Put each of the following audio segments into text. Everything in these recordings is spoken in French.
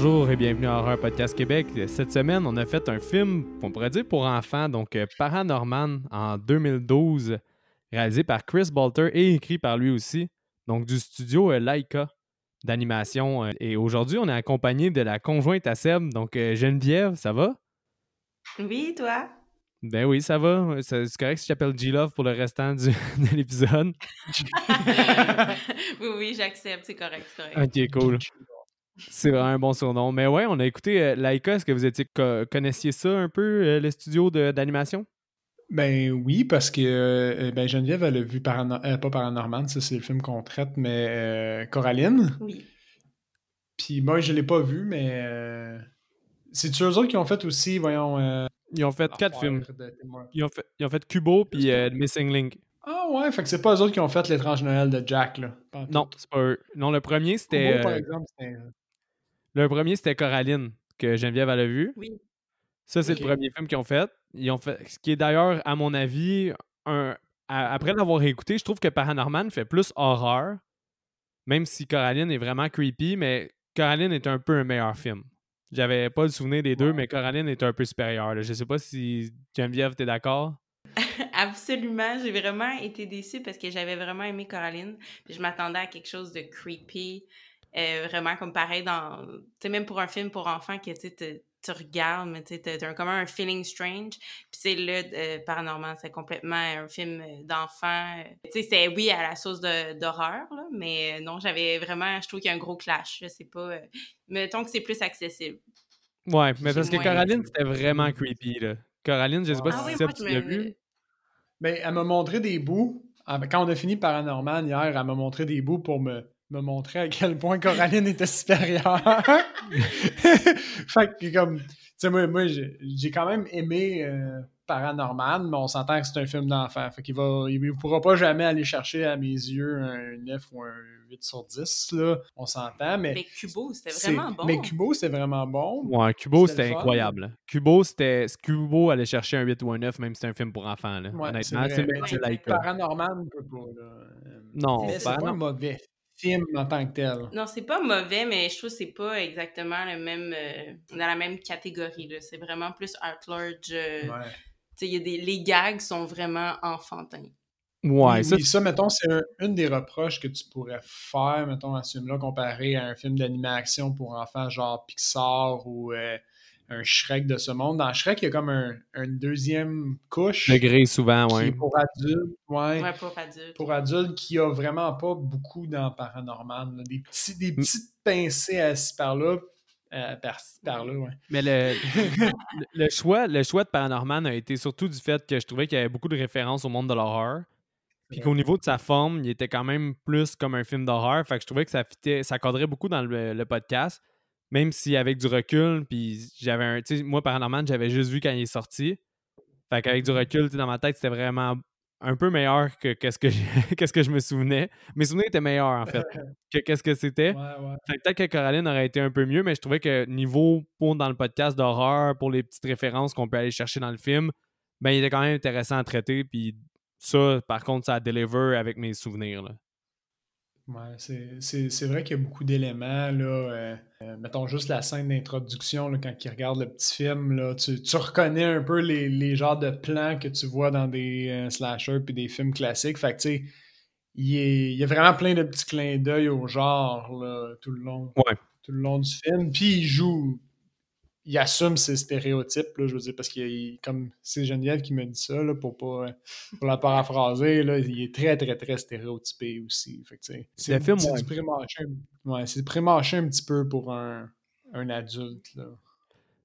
Bonjour et bienvenue à Horror Podcast Québec. Cette semaine, on a fait un film, on pourrait dire pour enfants, donc euh, Paranorman en 2012, réalisé par Chris Bolter et écrit par lui aussi, donc du studio euh, Laika d'animation. Euh, Et aujourd'hui, on est accompagné de la conjointe à Seb, donc Geneviève, ça va? Oui, toi? Ben oui, ça va. C'est correct si j'appelle G-Love pour le restant du- de l'épisode. oui, oui, j'accepte, c'est correct, c'est correct. Ok, cool. C'est vraiment un bon surnom. Mais ouais, on a écouté euh, Laika. Est-ce que vous étiez co- connaissiez ça un peu, euh, le studio de- d'animation? Ben oui, parce que euh, ben Geneviève, elle a vu Parano- euh, pas Paranorman, ça c'est le film qu'on traite, mais euh, Coraline. Oui. Puis moi, je l'ai pas vu, mais euh, c'est-tu eux autres qui ont fait aussi, voyons... euh, Ils ont fait quatre films. de. Ils ont fait, ils ont fait Kubo puis euh, Missing Link. Ah ouais, fait que c'est pas eux autres qui ont fait l'étrange Noël de Jack, là. Non, c'est pas eux. Non, le premier, c'était. Kubo, par exemple, c'était... le premier, c'était Coraline, que Geneviève elle a vu. Oui. Ça, c'est le premier film qu'ils ont fait. Ils ont fait. Ce qui est d'ailleurs, à mon avis, un. à- après l'avoir écouté, je trouve que Paranorman fait plus horreur. Même si Coraline est vraiment creepy, mais Coraline est un peu un meilleur film. J'avais pas le souvenir des deux, mais Coraline est un peu supérieure. là. Je sais pas si Geneviève, t'es d'accord? Absolument, j'ai vraiment été déçue parce que j'avais vraiment aimé Coraline. Puis je m'attendais à quelque chose de creepy. Euh, vraiment comme pareil dans. Tu sais, même pour un film pour enfants que tu tu regardes, mais tu un- comme un feeling strange. Puis c'est là, euh, Paranormal, c'est complètement un film euh, d'enfant. euh, Tu sais, c'est oui à la sauce de- d'horreur, là, mais euh, non, j'avais vraiment. Je trouve qu'il y a un gros clash. Je sais pas. euh, mettons que c'est plus accessible. Ouais, mais parce que Coraline, c'était vraiment creepy. Là. Coraline, je sais pas Ah si oui, moi, tu l'as vu. Ben, elle m'a montré des bouts. Ah, ben, Quand on a fini Paranormal hier, elle m'a montré des bouts pour me, me montrer à quel point Coraline était supérieure. fait que comme, tu sais, moi, moi j'ai quand même aimé euh, Paranormal, mais on s'entend que c'est un film d'enfant. Fait qu'il va, il ne pourra pas jamais aller chercher à mes yeux un 9 ou un 8 sur 10, là. On s'entend, mais... Mais Kubo, c'était vraiment bon. Mais Kubo, c'est vraiment bon. Ouais, Kubo, C'était c'était incroyable. là. Kubo, c'était. Kubo allait chercher un 8 ou un 9, même si c'était un film pour enfants. Là. Ouais, Honnêtement, c'est Laika. Paranormal, on peut pas, là. Euh, Non, c'est pas mauvais film en tant que tel. Non, c'est pas mauvais, mais je trouve que c'est pas exactement le même euh, dans la même catégorie. là. C'est vraiment plus art large. euh, Ouais. y a des, les gags sont vraiment enfantins. Ouais, oui, ça, ça, mettons, c'est un- une des reproches que tu pourrais faire, mettons, à ce film-là, comparé à un film d'animation pour enfants genre Pixar ou euh, un Shrek de ce monde. Dans Shrek, il y a comme un, une deuxième couche degré souvent, est pour adultes, ouais, Ouais, pour adultes. pour adultes, qui a vraiment pas beaucoup dans Paranormal. là. Des, petits, des Mm. petites pincées à-ci par-là, euh, par-ci par-là, ouais. Mais le, le, le choix, le choix de Paranorman a été surtout du fait que je trouvais qu'il y avait beaucoup de références au monde de l'horreur. Puis qu'au niveau de sa forme, il était quand même plus comme un film d'horreur. Fait que je trouvais que ça fitait, ça cadrait beaucoup dans le, le podcast. Même si avec du recul, puis j'avais un. Tu sais, moi, Paranorman, j'avais juste vu quand il est sorti. Fait qu'avec du recul, tu sais, dans ma tête, c'était vraiment un peu meilleur que qu'est-ce que, qu'est-ce que je me souvenais. Mes souvenirs étaient meilleurs, en fait, que qu'est-ce que c'était. Ouais, ouais. Fait que peut-être que Coraline aurait été un peu mieux, mais je trouvais que niveau pour dans le podcast d'horreur, pour les petites références qu'on peut aller chercher dans le film, ben il était quand même intéressant à traiter. Puis ça, par contre, ça a deliver avec mes souvenirs. Là. Ouais, c'est- c'est c'est vrai qu'il y a beaucoup d'éléments. là. euh, euh, mettons juste la scène d'introduction, là, quand ils regardent le petit film, là, tu, tu reconnais un peu les, les genres de plans que tu vois dans des euh, slashers puis des films classiques. Fait que, tu sais, il, y a vraiment plein de petits clins d'œil au genre là, tout, le long, Ouais. tout le long du film. Puis il joue, il assume ses stéréotypes, là, je veux dire, parce que comme c'est Geneviève qui me dit ça, là, pour pas pour la paraphraser, là, il est très, très, très stéréotypé aussi. C'est Le film, c'est ouais. pré-mâché un- ouais, c'est pré-mâché un petit peu pour un, un adulte. Là.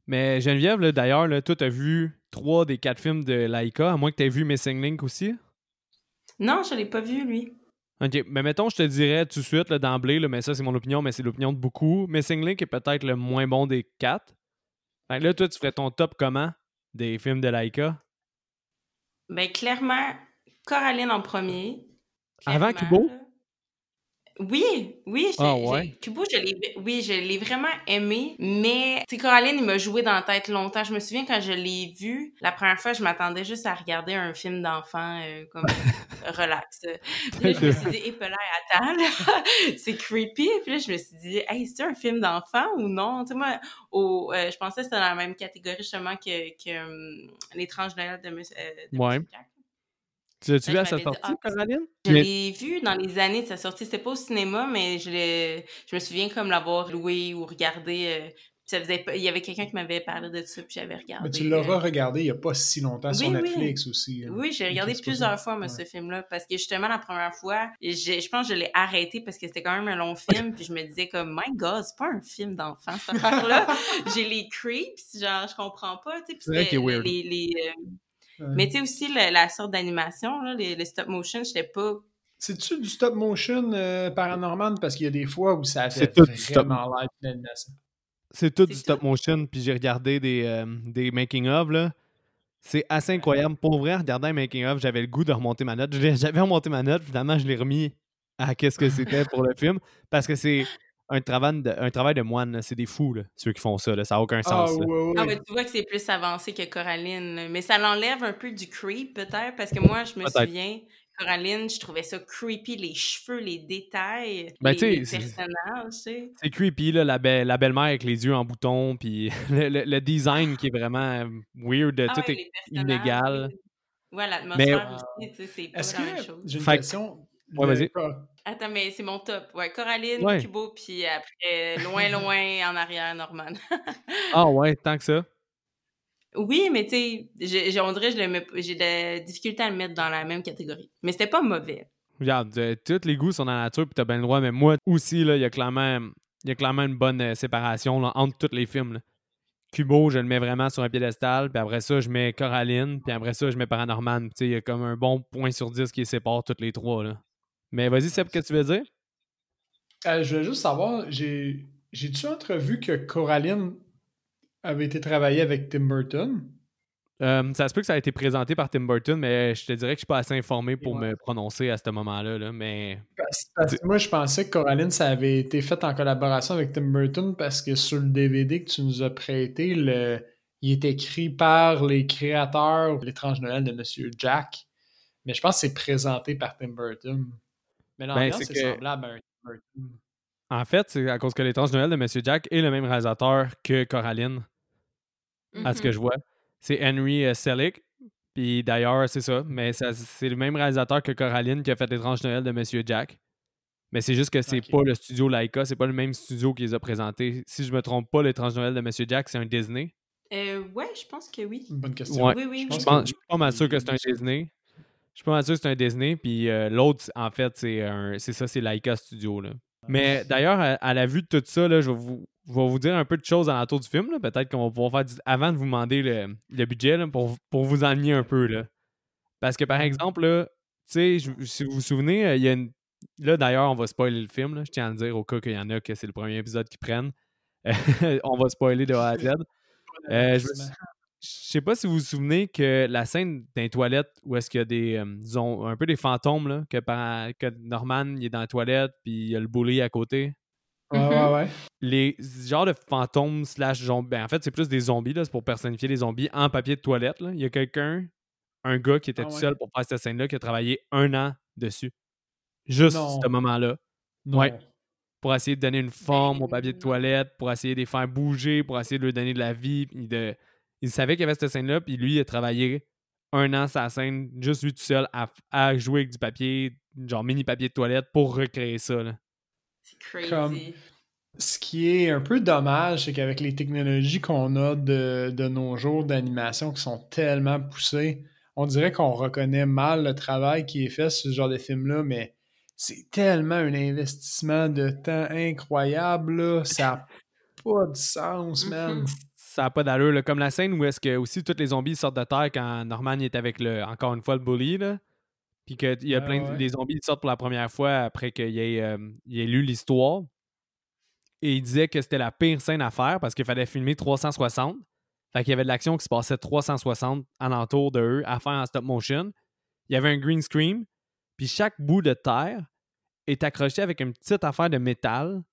Mais Geneviève, là, d'ailleurs, là, toi, t'as vu trois des quatre films de Laika, à moins que t'aies vu Missing Link aussi? Non, je l'ai pas vu, lui. Ok, mais mettons, je te dirais tout de suite d'emblée, mais ça, c'est mon opinion, mais c'est l'opinion de beaucoup. Missing Link est peut-être le moins bon des quatre. Fait que là, toi, tu ferais ton top comment des films de Laika Ben, clairement, Coraline en premier. Avant Kubo? là. Oui, oui, j'ai, Ah j'ai- ouais? Kubo, je l'ai, oui, je l'ai vraiment aimé, mais, tu sais, Coraline, il m'a joué dans la tête longtemps. Je me souviens quand je l'ai vu, la première fois, je m'attendais juste à regarder un film d'enfant, euh, comme, relax. Puis là, je me suis dit, hey, attends, c'est creepy. Puis là, je me suis dit, hey, c'est un film d'enfant ou non? Tu sais, moi, au, euh, je pensais que c'était dans la même catégorie, justement, que, que um, L'étrange Noël de Monsieur, euh, de Ouais. Monsieur Jack. Tu l'as-tu vu Là, à sa sortie, ah, Coraline? Je l'ai vu dans les années de sa sortie. C'était pas au cinéma, mais je, je me souviens comme l'avoir loué ou regardé. euh, ça faisait pas- Il y avait quelqu'un qui m'avait parlé de ça, puis j'avais regardé. Mais tu euh, l'auras regardé il n'y a pas si longtemps sur oui. Netflix aussi. hein. Oui, j'ai regardé plusieurs fois, moi, Ouais. ce film-là, parce que justement, la première fois, je pense que je l'ai arrêté parce que c'était quand même un long film, puis je me disais comme, my God, c'est pas un film d'enfant, cette affaire-là. j'ai les creeps, genre, je comprends pas, tu sais, puis C'est vrai c'était qu'il est weird. les- les, euh, Ouais. Mais tu sais aussi, le- la sorte d'animation, là, les, les stop motion, j'étais pas C'est-tu du stop motion euh, paranormal? Parce qu'il y a des fois où ça C'est fait tout du stop- vraiment l'air d'animation. C'est tout du stop tout? motion, puis j'ai regardé des, euh, des making-of, là. C'est assez incroyable. Pour vrai, en regardant un making-of, j'avais le goût de remonter ma note. Je J'avais remonté ma note, finalement, je l'ai remis à qu'est-ce que c'était pour le film, parce que c'est un travail de, un travail de moine, c'est des fous, là, ceux qui font ça, là. ça n'a aucun Ah, sens. ouais, ouais. Ah ouais, tu vois que c'est plus avancé que Coraline. Mais ça l'enlève un peu du creep, peut-être, parce que moi, je me souviens, Coraline, je trouvais ça creepy, les cheveux, les détails, Ben, les, personnages. C'est creepy, là, la, be- la belle-mère avec les yeux en bouton, puis le, le- le design qui est vraiment euh, weird, Ah tout ouais, est oui. Ouais, l'atmosphère Mais- aussi, c'est pas Est-ce la même que. chose. J'ai une Fait que- question? Ouais, vas-y. Attends, mais c'est mon top. Ouais, Coraline, Ouais. Kubo, puis après, loin, loin, en arrière, Norman. Ah ouais, tant que ça. oui, mais tu sais, on dirait que je le mets- j'ai de la difficulté à le mettre dans la même catégorie. Mais c'était pas mauvais. Regarde, euh, tous les goûts sont dans la nature, puis t'as bien le droit, mais moi aussi, là, il y a clairement, il y a clairement une bonne euh, séparation là, entre tous les films. là. Kubo, je le mets vraiment sur un piédestal, puis après ça, je mets Coraline, puis après ça, je mets Paranorman. Tu sais, il y a comme un bon point sur 10 qui sépare toutes les trois. Là. Mais vas-y, Seb, qu'est-ce que tu veux dire? Euh, je voulais juste savoir, j'ai- j'ai-tu entrevu que Coraline avait été travaillée avec Tim Burton? Euh, ça se peut que ça a été présenté par Tim Burton, mais je te dirais que je suis pas assez informé pour Ouais. me prononcer à ce moment-là. Là, mais Parce, parce que moi, je pensais que Coraline, ça avait été fait en collaboration avec Tim Burton parce que sur le DVD que tu nous as prêté, le, il est écrit par les créateurs de L'étrange Noël de Monsieur Jack. Mais je pense que c'est présenté par Tim Burton. Mais l'ambiance c'est est que- semblable à un Tim Burton. en fait, c'est à cause que l'étrange Noël de Monsieur Jack est le même réalisateur que Coraline. à ce que Mhm. je vois. C'est Henry euh, Selick. Puis d'ailleurs, c'est ça. Mais ça- c'est le même réalisateur que Coraline qui a fait L'étrange Noël de Monsieur Jack. Mais c'est juste que c'est pas le studio Laika, c'est pas le même studio qui les a présentés. Si je me trompe pas, L'étrange Noël de Monsieur Jack, c'est un Disney. Euh, ouais, je pense que oui. Bonne question. Ouais. Oui, oui. pense Je que pense- oui. je suis pas mal sûr que c'est un Disney. Je suis pas mal sûr que c'est un Disney. Puis euh, l'autre, en fait, c'est un- c'est ça, c'est Laika Studio. Là. Mais d'ailleurs, à, à la vue de tout ça, là, je, vais vous, je vais vous dire un peu de choses alentour du film. Peut-être qu'on va pouvoir faire du- avant de vous demander le, le budget là, pour, pour vous enligner un peu. Là. Parce que par exemple, tu sais, je- si vous vous souvenez, euh, il y a une. Là, d'ailleurs, on va spoiler le film. là. Je tiens à le dire au cas qu'il y en a que c'est le premier épisode qu'ils prennent. on va spoiler de A à Z. Euh, je me suis- je sais pas si vous vous souvenez que la scène d'un toilette où est-ce qu'il y a des euh, disons un peu des fantômes là, que, par- que Norman il est dans la toilette puis il y a le bully à côté. Ouais, ouais, ouais. Les genres de fantômes slash zombies. Ben, en fait, c'est plus des zombies, là, c'est pour personnifier les zombies en papier de toilette. là. Il y a quelqu'un, un gars qui était Ah tout ouais. seul pour faire cette scène-là, qui a travaillé un an dessus. Juste Non. ce moment-là. Non. Ouais. Pour essayer de donner une forme au Ben, papier de toilette, pour essayer de les faire bouger, pour essayer de leur donner de la vie. de... Il savait qu'il y avait cette scène-là, puis lui, il a travaillé un an sa scène, juste lui tout seul, à, à jouer avec du papier, genre mini papier de toilette, pour recréer ça. là. C'est crazy. Comme- Ce qui est un peu dommage, c'est qu'avec les technologies qu'on a de, de nos jours d'animation qui sont tellement poussées, on dirait qu'on reconnaît mal le travail qui est fait sur ce genre de film-là, mais c'est tellement un investissement de temps incroyable, là. ça n'a pas de sens, man. Ça n'a pas d'allure. là. Comme la scène où est-ce que aussi tous les zombies sortent de terre quand Norman est avec le, encore une fois, le bully. Là. Puis qu'il y a Ouais, plein de ouais. les zombies qui sortent pour la première fois après qu'il ait, euh, ait lu l'histoire. Et il disait que c'était la pire scène à faire parce qu'il fallait filmer 360. Fait qu'il y avait de l'action qui se passait 360 alentour de eux à faire en stop motion. Il y avait un green screen. Puis chaque bout de terre est accroché avec une petite affaire de métal,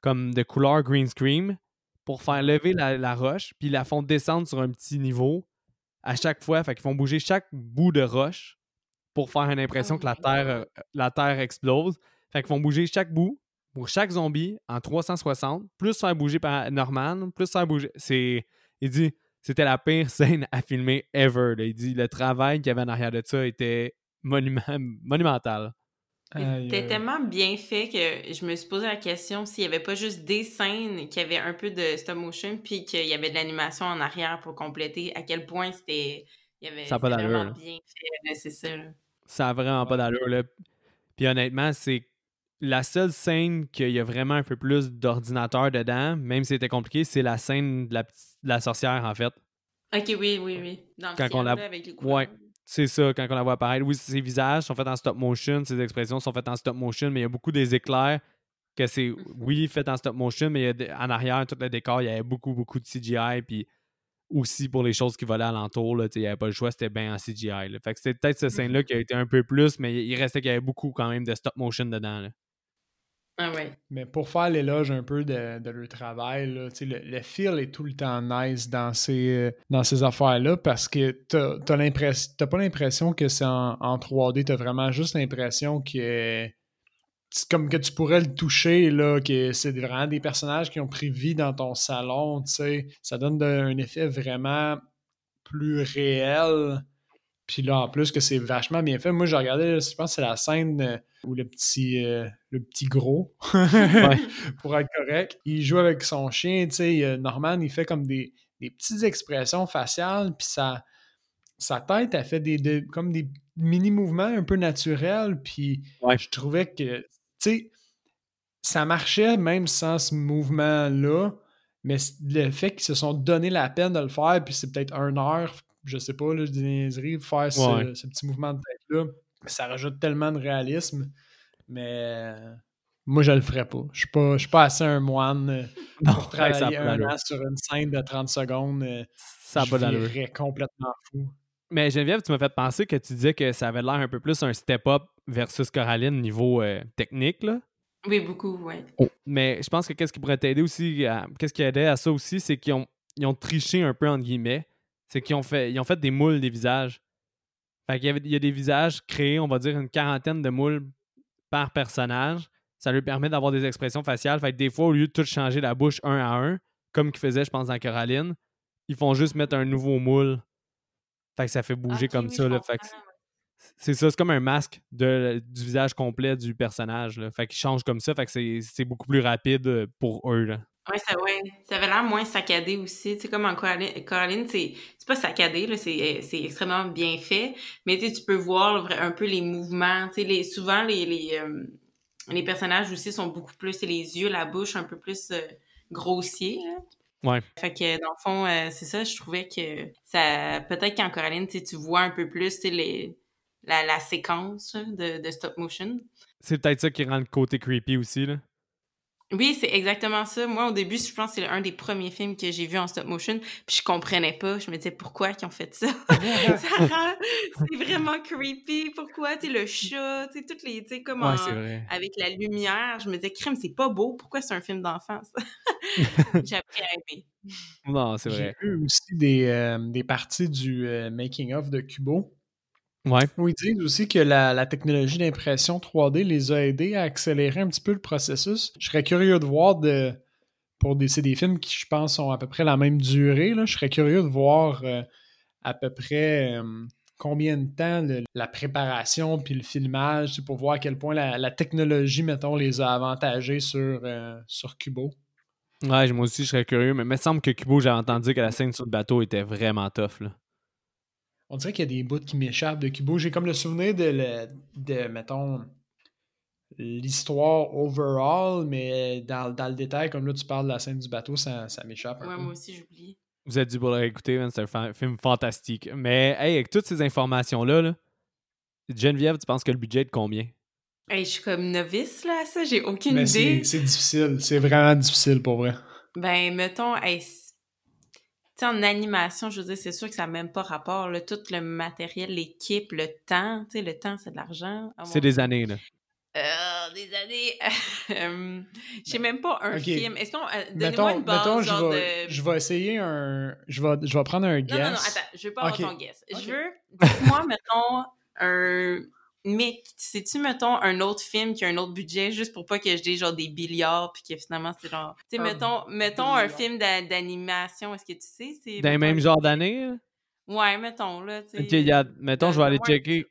comme de couleur green screen, pour faire lever la, roche, puis ils la font descendre sur un petit niveau à chaque fois. Fait qu'ils font bouger chaque bout de roche pour faire une impression que la Terre, euh, la terre explose. Fait qu'ils font bouger chaque bout pour chaque zombie en 360, plus faire bouger par Norman, plus faire bouger. C'est. Il dit c'était la pire scène à filmer ever. Il dit le travail qu'il y avait en arrière de ça était monumental. C'était tellement bien fait que je me suis posé la question s'il n'y avait pas juste des scènes qui avaient un peu de stop motion puis qu'il y avait de l'animation en arrière pour compléter, à quel point c'était. Il y avait, ça vraiment bien fait, c'est ça. Ça n'a vraiment pas d'allure. Puis honnêtement, c'est la seule scène qu'il y a vraiment un peu plus d'ordinateur dedans, même si c'était compliqué, c'est la scène de la, sorcière, en fait. Ok, oui, oui, oui. Dans le quand avec les Ouais, c'est ça, quand on la voit apparaître. Oui, ses visages sont faits en stop motion, ses expressions sont faites en stop motion, mais il y a beaucoup des éclairs que c'est, oui, fait en stop motion, mais en arrière, tout le décor, il y avait beaucoup, beaucoup de CGI, puis aussi pour les choses qui volaient alentour, il n'y avait pas le choix, c'était bien en CGI. Fait que c'était peut-être cette scène-là qui a été un peu plus, mais il restait qu'il y avait beaucoup quand même de stop motion dedans. Là. Ah. Mais pour faire l'éloge un peu de, de leur travail, là, le, le feel est tout le temps nice dans ces, dans ces affaires-là parce que t'as t'as pas l'impression que c'est en, en, 3D, t'as vraiment juste l'impression que comme que tu pourrais le toucher, là, que c'est vraiment des personnages qui ont pris vie dans ton salon. Ça donne un effet vraiment plus réel. Puis là, en plus, que c'est vachement bien fait. Moi, j'ai regardé, je pense que c'est la scène euh, où le petit, euh, le petit gros, pour être correct, il joue avec son chien, tu sais. Norman, il fait comme des, petites expressions faciales, puis sa, sa tête, a fait des, comme des mini-mouvements un peu naturels, puis je trouvais que, tu sais, ça marchait même sans ce mouvement-là, mais le fait qu'ils se sont donné la peine de le faire, puis c'est peut-être une heure, je sais pas, là, des faire ce, petit mouvement de tête-là, ça rajoute tellement de réalisme. Mais moi, je le ferais pas. Je suis pas, suis pas assez un moine euh, pour travailler un an sur une scène de 30 secondes. Euh, ça je complètement fou. Mais Geneviève, tu m'as fait penser que tu disais que ça avait l'air un peu plus un step-up versus Coraline niveau euh, technique, là. Oui, beaucoup, oui. Oh, mais je pense que qu'est-ce qui pourrait t'aider aussi, qu'est-ce qui aidait à ça aussi, c'est qu'ils ont, ils ont triché un peu, entre guillemets c'est qu'ils ont fait, ils ont fait des moules des visages. Fait qu'il y, il y a des visages créés, on va dire une quarantaine de moules par personnage. Ça lui permet d'avoir des expressions faciales. Fait que des fois, au lieu de tout changer la bouche un à un, comme qu'ils faisaient, je pense, dans Coraline, ils font juste mettre un nouveau moule. Fait que ça fait bouger comme ça. c'est ça, c'est comme un masque de, du visage complet du personnage. Là. Fait qu'il change comme ça. Fait que c'est beaucoup plus rapide pour eux. Là. Oui, ça, ouais. ça avait l'air moins saccadé aussi. Tu sais, comme en Coraline, c'est pas saccadé, là, c'est extrêmement bien fait, mais tu peux voir un peu les mouvements. Tu sais, les, souvent, les, les, euh, les personnages aussi sont beaucoup plus, les yeux, la bouche un peu plus euh, grossiers. Ouais. Fait que dans le fond, euh, c'est ça, je trouvais que ça. Peut-être qu'en Coraline, tu vois un peu plus les, la, la séquence de, de stop motion. C'est peut-être ça qui rend le côté creepy aussi, là. Oui, c'est exactement ça. Moi, au début, je pense que c'est un des premiers films que j'ai vu en stop motion, puis je comprenais pas. Je me disais, pourquoi ils ont fait ça? c'est vraiment creepy. Pourquoi? Tu le chat, tu sais, toutes les, tu sais, comme avec la lumière. Je me disais, crème, c'est pas beau. Pourquoi c'est un film d'enfance? j'ai appris à aimer. Non, c'est vrai. J'ai vu aussi des, euh, des parties du euh, making-of de Kubo. Ouais. Où ils disent aussi que la, technologie d'impression 3D les a aidés à accélérer un petit peu le processus. Je serais curieux de voir de. Pour des, c'est des films qui, je pense, ont à peu près la même durée. Là. Je serais curieux de voir euh, à peu près euh, combien de temps la préparation puis le filmage pour voir à quel point la, technologie, mettons, les a avantagés sur, euh, sur Kubo. Ouais, moi aussi, je serais curieux, mais il me semble que Kubo, j'ai entendu que la scène sur le bateau était vraiment tough. Là. On dirait qu'il y a des bouts qui m'échappent de Kubo. J'ai comme le souvenir de, de mettons, l'histoire overall, mais dans, le détail, comme là, tu parles de la scène du bateau, ça, m'échappe. Ouais, moi aussi, j'oublie. Vous êtes dû pour le réécouter, c'est un film fantastique. Mais, hey, avec toutes ces informations-là, Geneviève, tu penses que le budget est de combien? Hey, je suis comme novice, là, ça, j'ai aucune idée. C'est difficile, c'est vraiment difficile, pour vrai. Ben, mettons, hey, sais, en animation, je veux dire, c'est sûr que ça n'a même pas rapport. Là, tout le matériel, l'équipe, le temps, tu sais, le temps, c'est de l'argent. c'est des années, là. Euh, des années. euh, je sais même pas un film. Est-ce qu'on. euh, Donnez-moi Mettons, une base, mettons je, genre vais, de. je vais essayer un. Je vais, je vais prendre un guess. Non, non, non, attends, je veux pas Ok. avoir ton guess. Je veux, dis-moi, mettons, un. Mais, sais-tu, mettons, un autre film qui a un autre budget, juste pour pas que je dise genre des milliards, puis que finalement c'est genre. Tu sais, Un mettons, mettons un film d'a- d'animation, est-ce que tu sais? c'est Dans les mettons, mêmes un- genres d'années, là? Ouais, mettons, là, tu sais. Ok, il y a, mettons, je vais aller checker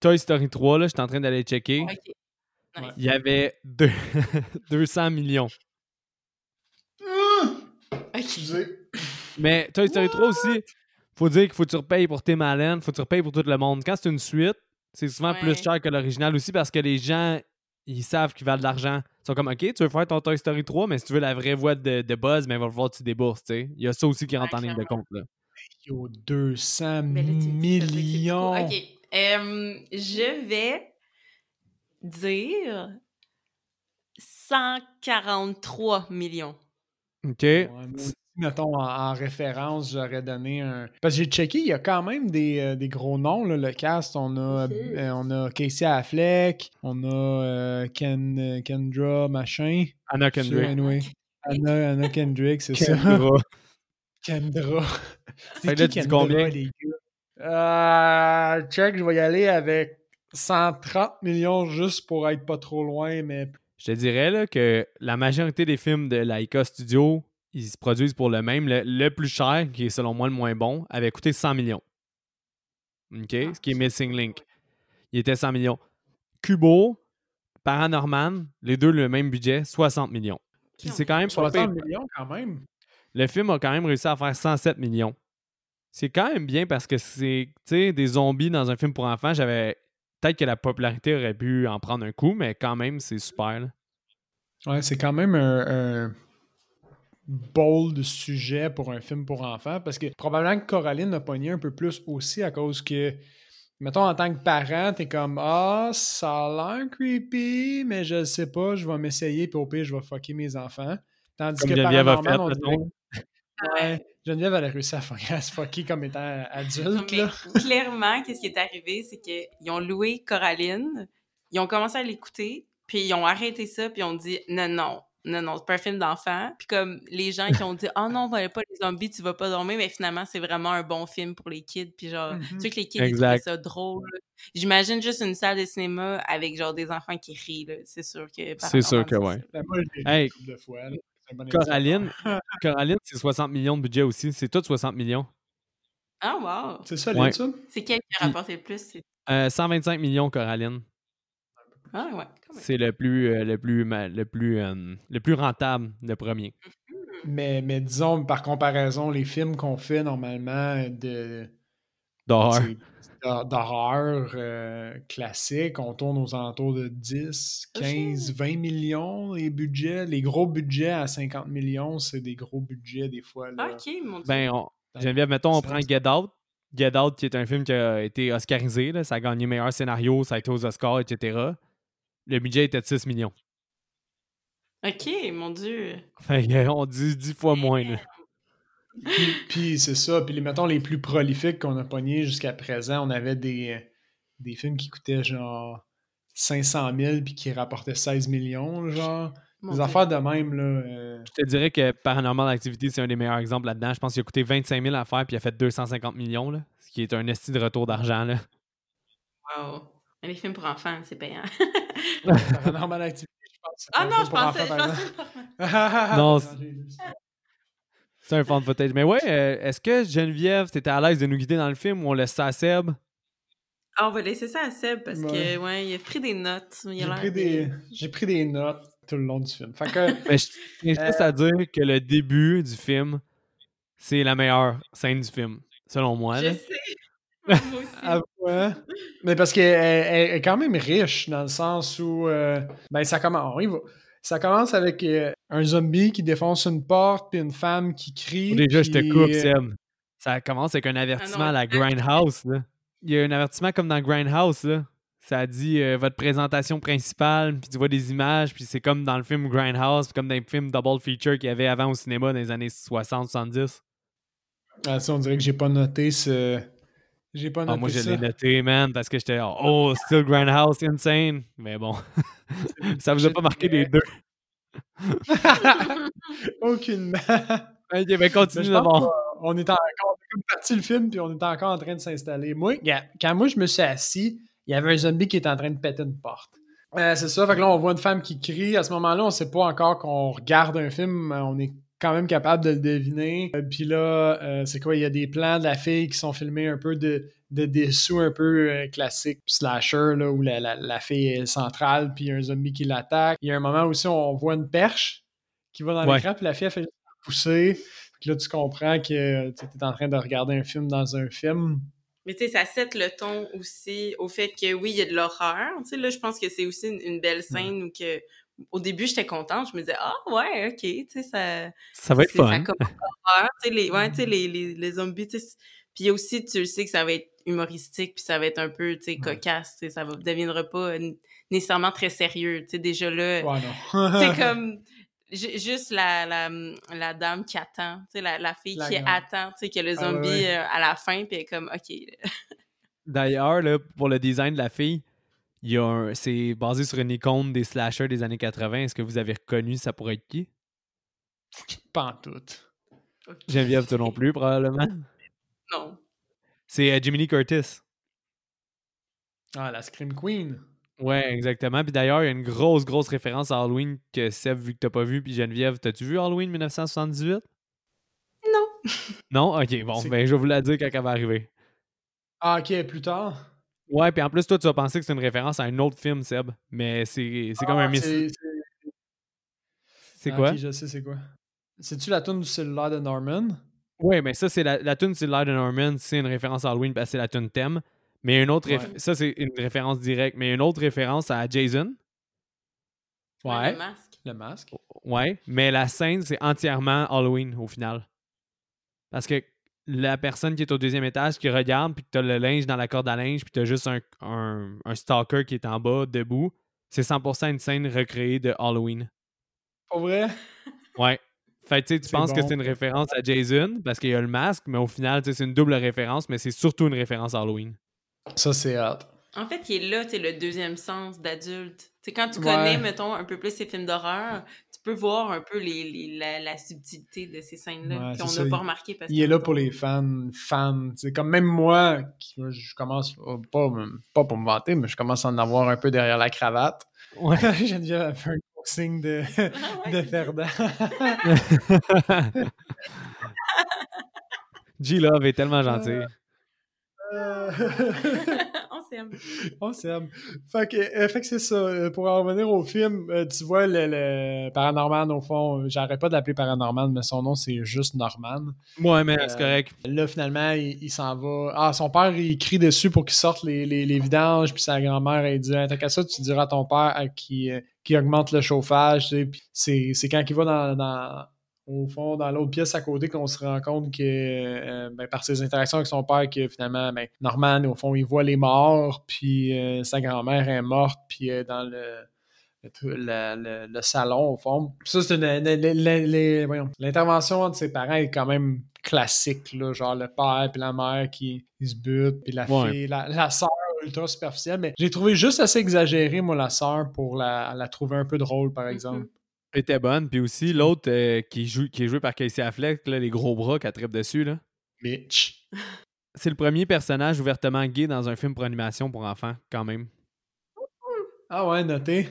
Toy Story 3, là, je suis en train d'aller checker. Ok. Nice. Il y avait deux- 200 millions. Ok. Excusez. Mais Toy Story 3 aussi, faut dire qu'il faut que tu repayes pour Tim Allen, faut que tu repayes pour tout le monde. Quand c'est une suite, c'est souvent plus cher que l'original aussi parce que les gens, ils savent qu'ils valent de l'argent. Ils sont comme, OK, tu veux faire ton Toy Story 3, mais si tu veux la vraie voix de, de Buzz, mais il va falloir que tu débourses, tu sais. Il y a ça aussi qui rentre Ouais, en ligne de compte, là. Yo, 200 Mais là, tu me dis, ça veut dire que c'est millions. Ok. Euh, je vais dire 143 millions. OK. Ouais, mettons, en, en référence, j'aurais donné un. Parce que j'ai checké, il y a quand même des, euh, des gros noms, là, le cast. On a, Mhm. euh, on a Casey Affleck, on a euh, Ken, euh, Kendra, machin. Anna Kendrick. anyway. Anna, Anna Kendrick, c'est ça. Kendra. Kendra. Fait C'est que là, qui tu dis Kendra, combien? les gars? Euh, check, je vais y aller avec 130 millions juste pour être pas trop loin, mais Je te dirais là, que la majorité des films de Laika Studio, ils se produisent pour le même. Le, le plus cher, qui est selon moi le moins bon, avait coûté 100 millions. OK? Ah, Ce qui est Missing Link. Il était 100 millions. Kubo, Paranorman, les deux le même budget, 60 millions. C'est quand même pas 60 pire. millions quand même. Le film a quand même réussi à faire 107 millions. C'est quand même bien parce que c'est, tu sais, des zombies dans un film pour enfants, j'avais... Peut-être que la popularité aurait pu en prendre un coup, mais quand même, c'est super. là. Ouais, c'est quand même un, un bold sujet pour un film pour enfants parce que probablement que Coraline a pogné un peu plus aussi à cause que, mettons, en tant que parent, t'es comme Ah, ça a l'air creepy, mais je sais pas, je vais m'essayer, puis au pire, je vais fucker mes enfants. Tandis Comme que Geneviève a fait, on dirait- Ouais, Geneviève, elle a réussi à fucker, à se fucker comme étant Non, adulte. mais Là. clairement, qu'est-ce qui est arrivé, c'est qu'ils ont loué Coraline, ils ont commencé à l'écouter, puis ils ont arrêté ça, puis ils ont dit non, non, non, non, c'est pas un film d'enfant. Puis comme les gens qui ont dit oh non, voyez pas les zombies, tu vas pas dormir, mais finalement, c'est vraiment un bon film pour les kids, puis genre, Mhm. tu sais que les kids, trouvaient ça drôle. J'imagine juste une salle de cinéma avec genre des enfants qui rient. C'est sûr que. C'est sûr que ouais. Ben, Hey. bon. Coraline, Coraline, c'est 60 millions de budget aussi. C'est tout 60 millions. Ah, wow! C'est ça, Ouais. l'étude? C'est quel qui a rapporté le plus? C'est- Euh, 125 millions, Coraline. Ah, ouais. C'est le plus, euh, le plus, le plus, euh, le plus rentable, le premier. Mais, mais disons, par comparaison, les films qu'on fait normalement de D'horreur. euh, classique, on tourne aux alentours de 10, 15, 20 millions les budgets. Les gros budgets à 50 millions, c'est des gros budgets des fois. Là. Ok, mon dieu. Ben, on- Geneviève, mettons, on prend Get Out. Get Out, qui est un film qui a été oscarisé. là. Ça a gagné meilleur scénario, ça a été aux Oscars, etc. Le budget était de 6 millions. Ok, mon dieu. Que, on dit 10 fois moins. là. Puis, puis c'est ça. Puis les, mettons, les plus prolifiques qu'on a pognés jusqu'à présent, on avait des, des films qui coûtaient genre 500 000 puis qui rapportaient 16 millions, genre. Mon Des Dieu. affaires de même, là. euh, Je te dirais que Paranormal Activity, c'est un des meilleurs exemples là-dedans. Je pense qu'il a coûté 25 000 à faire puis il a fait 250 millions, là, ce qui est un esti de retour d'argent. là. Wow. Mais les films pour enfants, c'est payant. Paranormal Activity, je pense. c'est ah non, je pensais, enfants, je pensais. Non. C'est un fan footage. Mais ouais, euh, est-ce que Geneviève, t'étais à l'aise de nous guider dans le film ou on laisse ça à Seb? Ah, on va laisser ça à Seb parce Ouais. que, ouais, il a pris des notes. Il a J'ai pris, de- des, j'ai pris des notes tout le long du film. Fait que, Mais je tiens juste à dire que le début du film, c'est la meilleure scène du film, selon moi. Je là. sais. Moi aussi. Ah, ouais. Mais parce qu'elle elle- elle est quand même riche dans le sens où euh, ben ça commence. on y va. Ça commence avec euh, un zombie qui défonce une porte puis une femme qui crie. Déjà, je te coupe, euh, Seb. Ça commence avec un avertissement Ah non, à la Grindhouse. Là. Il y a un avertissement comme dans Grindhouse. Là. Ça dit euh, votre présentation principale, puis tu vois des images, puis c'est comme dans le film Grindhouse, puis comme dans les films double feature qu'il y avait avant au cinéma dans les années 60-70. ah, ça, on dirait que j'ai pas noté ce, J'ai pas Ah, noté moi, je l'ai noté, man, parce que j'étais oh, still Grindhouse, insane. Mais bon, ça vous a pas marqué les deux. Aucunement. Ok, ben continue d'abord. est encore on est comme parti le film, puis on est encore en train de s'installer. Moi, quand moi je me suis assis, il y avait un zombie qui était en train de péter une porte. Euh, c'est ça, fait que là, on voit une femme qui crie. À ce moment-là, on sait pas encore qu'on regarde un film, on est quand même capable de le deviner. Euh, Puis là, euh, c'est quoi, il y a des plans de la fille qui sont filmés un peu de, de dessous un peu euh, classique slasher, là, où la, la- la fille est centrale, puis il y a un zombie qui l'attaque. Il y a un moment aussi où on voit une perche qui va dans Ouais. l'écran, puis la fille, elle fait pousser. Puis là, tu comprends que tu es en train de regarder un film dans un film. Mais tu sais, ça set le ton aussi au fait que oui, il y a de l'horreur. Tu sais, là, je pense que c'est aussi une, une belle scène où que au début, j'étais contente. Je me disais, ah ouais, ok, tu sais, ça. Ça va être Ça fun. l'horreur. Tu sais, les, ouais, tu sais, les, les, les zombies, tu sais. c'est- Puis aussi, tu sais que ça va être humoristique, puis ça va être un peu, tu sais, cocasse. Tu sais, ça ne deviendra pas euh, nécessairement très sérieux. Tu sais, déjà là. Ouais, non. Comme ju- juste la, la, la dame qui attend, tu sais, la, la fille La qui grande. attend, tu sais, que le Ah ouais, zombie ouais. euh, à la fin, puis elle est comme, OK. D'ailleurs, là, pour le design de la fille, c'est basé sur une icône des slashers des années 80. Est-ce que vous avez reconnu ça pourrait être qui? Pas en tout. Geneviève, toi non plus, probablement. Non. C'est euh, Jiminy Lee Curtis. Ah, la Scream Queen. Ouais, exactement. Puis d'ailleurs, il y a une grosse, grosse référence à Halloween que Seb, vu que t'as pas vu, puis Geneviève, t'as-tu vu Halloween 1978? Non. Non? Ok, bon, ben je vais vous la dire quand elle va arriver. Ah, ok, plus tard. Ouais, puis en plus, toi, tu vas penser que c'est une référence à un autre film, Seb. Mais c'est c'est comme un Ah, miss. c'est- Ah, quoi? Je sais c'est quoi. C'est-tu la tune du cellulaire de Norman? Ouais, mais ça, c'est la, la tune c'est Light of Norman, c'est une référence à Halloween parce que c'est la tune thème. Mais une autre Ouais. ça, c'est une référence directe. Mais une autre référence à Jason. Ouais. Le masque. Le masque. Ouais. Mais la scène, c'est entièrement Halloween au final. Parce que la personne qui est au deuxième étage qui regarde, puis que t'as le linge dans la corde à linge, puis t'as juste un, un, un stalker qui est en bas, debout, c'est 100% une scène recréée de Halloween. Pas vrai? Ouais. Fait que tu sais, tu C'est penses que c'est une référence à Jason parce qu'il y a le masque, mais au final, tu sais, c'est une double référence, mais c'est surtout une référence à Halloween. Ça, c'est hot. En fait, il est là, tu sais, le deuxième sens d'adulte. Tu sais, quand tu Ouais. connais, mettons, un peu plus ces films d'horreur, peux voir un peu les, les- la, la subtilité de ces scènes-là Ouais, qu'on n'a pas il- remarqué. Parce Il est là pour les fans, fans. C'est comme même moi, qui, je commence, euh, pas, pas pour me vanter, mais je commence à en avoir un peu derrière la cravate. Ouais. Geneviève a fait un boxing de, Ah ouais, de perdant. G-Love est tellement gentil. Euh, On s'aime. On s'aime. Fait que, euh, fait que c'est ça. Euh, Pour en revenir au film, euh, tu vois, le, le Paranorman, au fond, euh, j'arrête pas d'appeler Paranorman, mais son nom, c'est juste Norman. Ouais, mais c'est Euh, correct. Là, finalement, il, il s'en va. Ah, son père, il crie dessus pour qu'il sorte les, les, les vidanges, puis sa grand-mère, elle dit T'as qu'à ça, tu diras à ton père euh, qui, euh, qui augmente le chauffage. Tu sais. Puis c'est, c'est quand il va dans, dans- au fond, dans l'autre pièce à côté, qu'on se rend compte que, euh, ben, par ses interactions avec son père, que finalement, ben, Norman, au fond, il voit les morts, puis euh, sa grand-mère est morte, puis elle est dans le. le le, le- le salon au fond. Ça, c'est l'intervention entre ses parents est quand même classique, là, genre le père puis la mère qui ils se butent, puis la Ouais. fille, la, la sœur ultra superficielle, mais j'ai trouvé juste assez exagéré, moi, la sœur, pour la, la trouver un peu drôle, par exemple. Elle était bonne. Puis aussi, l'autre euh, qui, joue, qui est joué par Casey Affleck, là, les gros bras qu'elle tripe dessus, là. Bitch. c'est le premier personnage ouvertement gay dans un film pour animation pour enfants, quand même. Ah ouais, noté.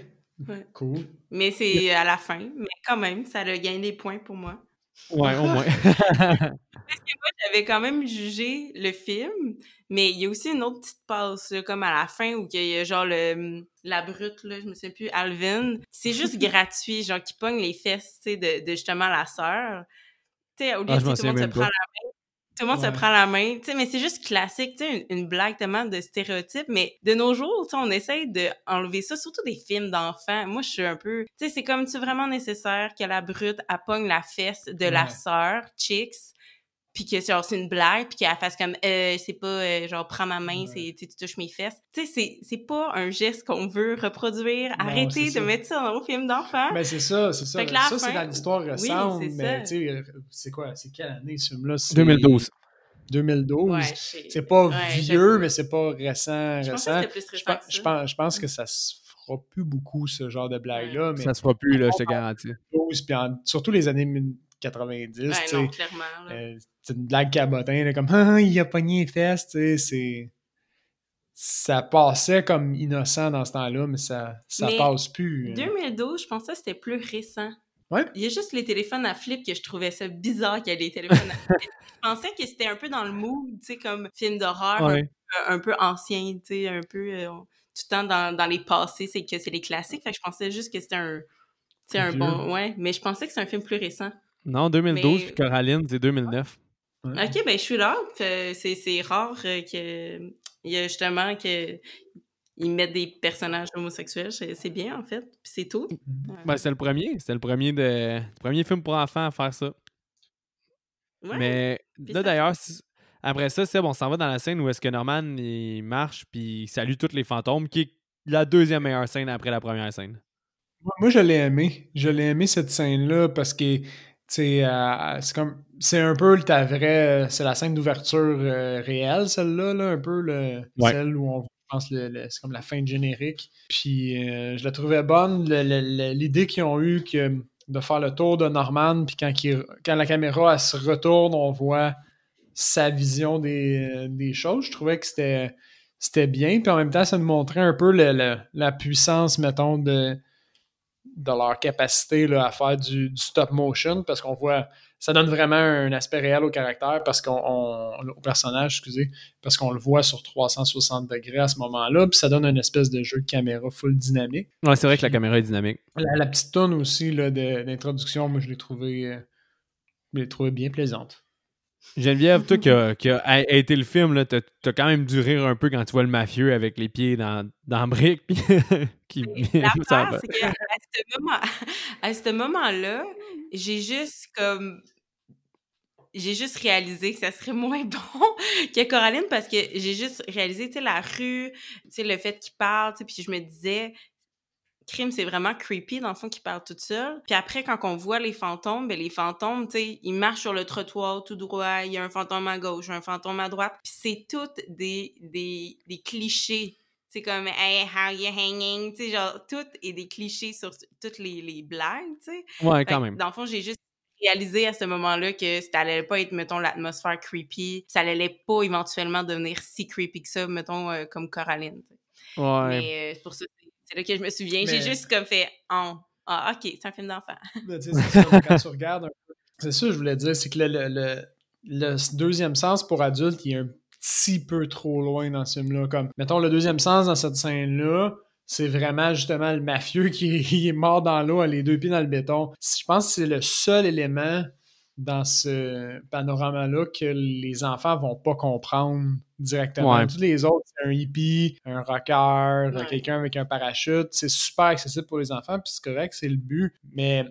Ouais. Cool. Mais c'est à la fin. Mais quand même, ça a gagné des points pour moi. Ouais, au moins. J'avais quand même jugé le film, mais il y a aussi une autre petite passe, là, comme à la fin, où il y a genre le, la brute, là, je me souviens plus, Alvin. C'est juste gratuit, genre qui pogne les fesses, tu sais, de, de justement la sœur. Tu sais, au lieu Ah, sais, m'en tout le monde se prend la main. Tout le monde Ouais. se prend la main, tu sais, mais c'est juste classique, tu sais, une, une blague tellement de stéréotypes, mais de nos jours, tu sais, on essaye d'enlever ça, surtout des films d'enfants. Moi, je suis un peu, tu sais, c'est comme, c'est vraiment nécessaire que la brute, elle pogne la fesse de la sœur, Chicks, puis que genre c'est une blague puis qu'elle fasse comme euh, c'est pas euh, genre prends ma main Ouais. c'est tu touches mes fesses tu sais c'est c'est pas un geste qu'on veut reproduire Non, arrêtez de ça. mettre ça dans nos films d'enfants Ben c'est ça, c'est ça. Que là, ça, c'est dans l'histoire récente, mais tu sais, c'est quoi, c'est quelle année ce film-là? C'est- 2012. 2012. Ouais, c'est pas ouais, vieux, mais c'est pas récent. Je récent. que c'était plus Je récent pense, que je ça. pense, je pense que ça se fera plus beaucoup, ce genre de blague-là. Mais Ça se fera plus, là, je te garantis. 12, puis en- surtout les années 90, Ouais, tu sais, non, clairement. là. euh, c'est une blague cabotin, là, comme Ah, il a pogné les fesses, tu sais, c'est. Ça passait comme innocent dans ce temps-là, mais ça, ça Mais passe plus. euh. 2012, je pensais que c'était plus récent. Ouais. Il y a juste les téléphones à flip que je trouvais ça bizarre qu'il y ait les téléphones à flip. je pensais que c'était un peu dans le mood, tu sais, comme film d'horreur, Ouais. un, un peu ancien, tu sais, un peu euh, tout le temps dans, dans les passés, c'est que c'est les classiques. Fait que je pensais juste que c'était un, un bon. Ouais, mais je pensais que c'est un film plus récent. Non, 2012, Mais- puis Coraline, c'est 2009. Ouais. Ok, ben je suis là. Euh, C'est c'est rare euh, que il y a justement que ils mettent des personnages homosexuels. C'est c'est bien en fait. Puis c'est tout. Ben, c'était le premier. C'était le premier, de... le premier film pour enfants à faire ça. Ouais. Mais Puis là, d'ailleurs, après ça, c'est bon, on s'en va dans la scène où est-ce que Norman il marche puis il salue tous les fantômes, qui est la deuxième meilleure scène après la première scène. Moi, je l'ai aimé. Je l'ai aimé cette scène-là parce que euh, c'est comme c'est un peu ta vraie c'est la scène d'ouverture euh, réelle celle-là là, un peu le, Ouais. celle où on pense le, le- c'est comme la fin de générique. Puis euh, je la trouvais bonne l'idée qu'ils ont eu que de faire le tour de Norman puis quand quand la caméra elle se retourne, on voit sa vision des, des choses. Je trouvais que c'était c'était bien puis en même temps ça nous montrait un peu le- la puissance mettons de de leur capacité là, à faire du, du stop motion parce qu'on voit ça donne vraiment un aspect réel au caractère parce qu'on on- au personnage excusez parce qu'on le voit sur 360 degrés à ce moment-là puis ça donne une espèce de jeu de caméra full dynamique Ouais, c'est vrai que la caméra est dynamique. la, la petite tonne aussi là, d'introduction moi je l'ai trouvé euh, je l'ai trouvé bien plaisante Geneviève, toi qui a, qui a a- été le film, là, t'as, t'as quand même dû rire un peu quand tu vois le mafieux avec les pieds dans, dans la brique. Puis qui, ça c'est qu'à ce moment, à ce moment-là, j'ai juste comme j'ai juste réalisé que ça serait moins bon que Coraline parce que j'ai juste réalisé, tu sais, la rue, tu sais, le fait qu'il parle, tu sais, puis je me disais, crime, c'est vraiment creepy dans le fond qu'il parle toute seule. Puis après, quand on voit les fantômes, ben les fantômes, tu sais, ils marchent sur le trottoir tout droit, il y a un fantôme à gauche, un fantôme à droite, puis c'est toutes des, des, des clichés. C'est comme Hey, how you hanging? Tu sais, genre, tout est des clichés sur toutes les, les blagues, tu sais. Ouais, quand même. Dans le fond, j'ai juste réalisé à ce moment-là que ça allait pas être, mettons, l'atmosphère creepy. Ça allait pas éventuellement devenir si creepy que ça, mettons, euh, comme Coraline. Ouais. Mais euh, pour ça, c'est- là que je me souviens. J'ai juste comme fait oh, Ah, ok, c'est un film d'enfant. Quand tu regardes. C'est ça que je voulais dire, c'est que le, le- le- le deuxième sens pour adulte, il est un petit peu trop loin dans ce film-là. Comme, mettons, le deuxième sens dans cette scène-là, c'est vraiment justement le mafieux qui est, mort dans l'eau, les deux pieds dans le béton. Je pense que c'est le seul élément dans ce panorama-là que les enfants vont pas comprendre directement. Ouais. Tous les autres, c'est un hippie, un rocker, Ouais. quelqu'un avec un parachute. C'est super accessible pour les enfants, puis c'est correct, c'est le but. Mais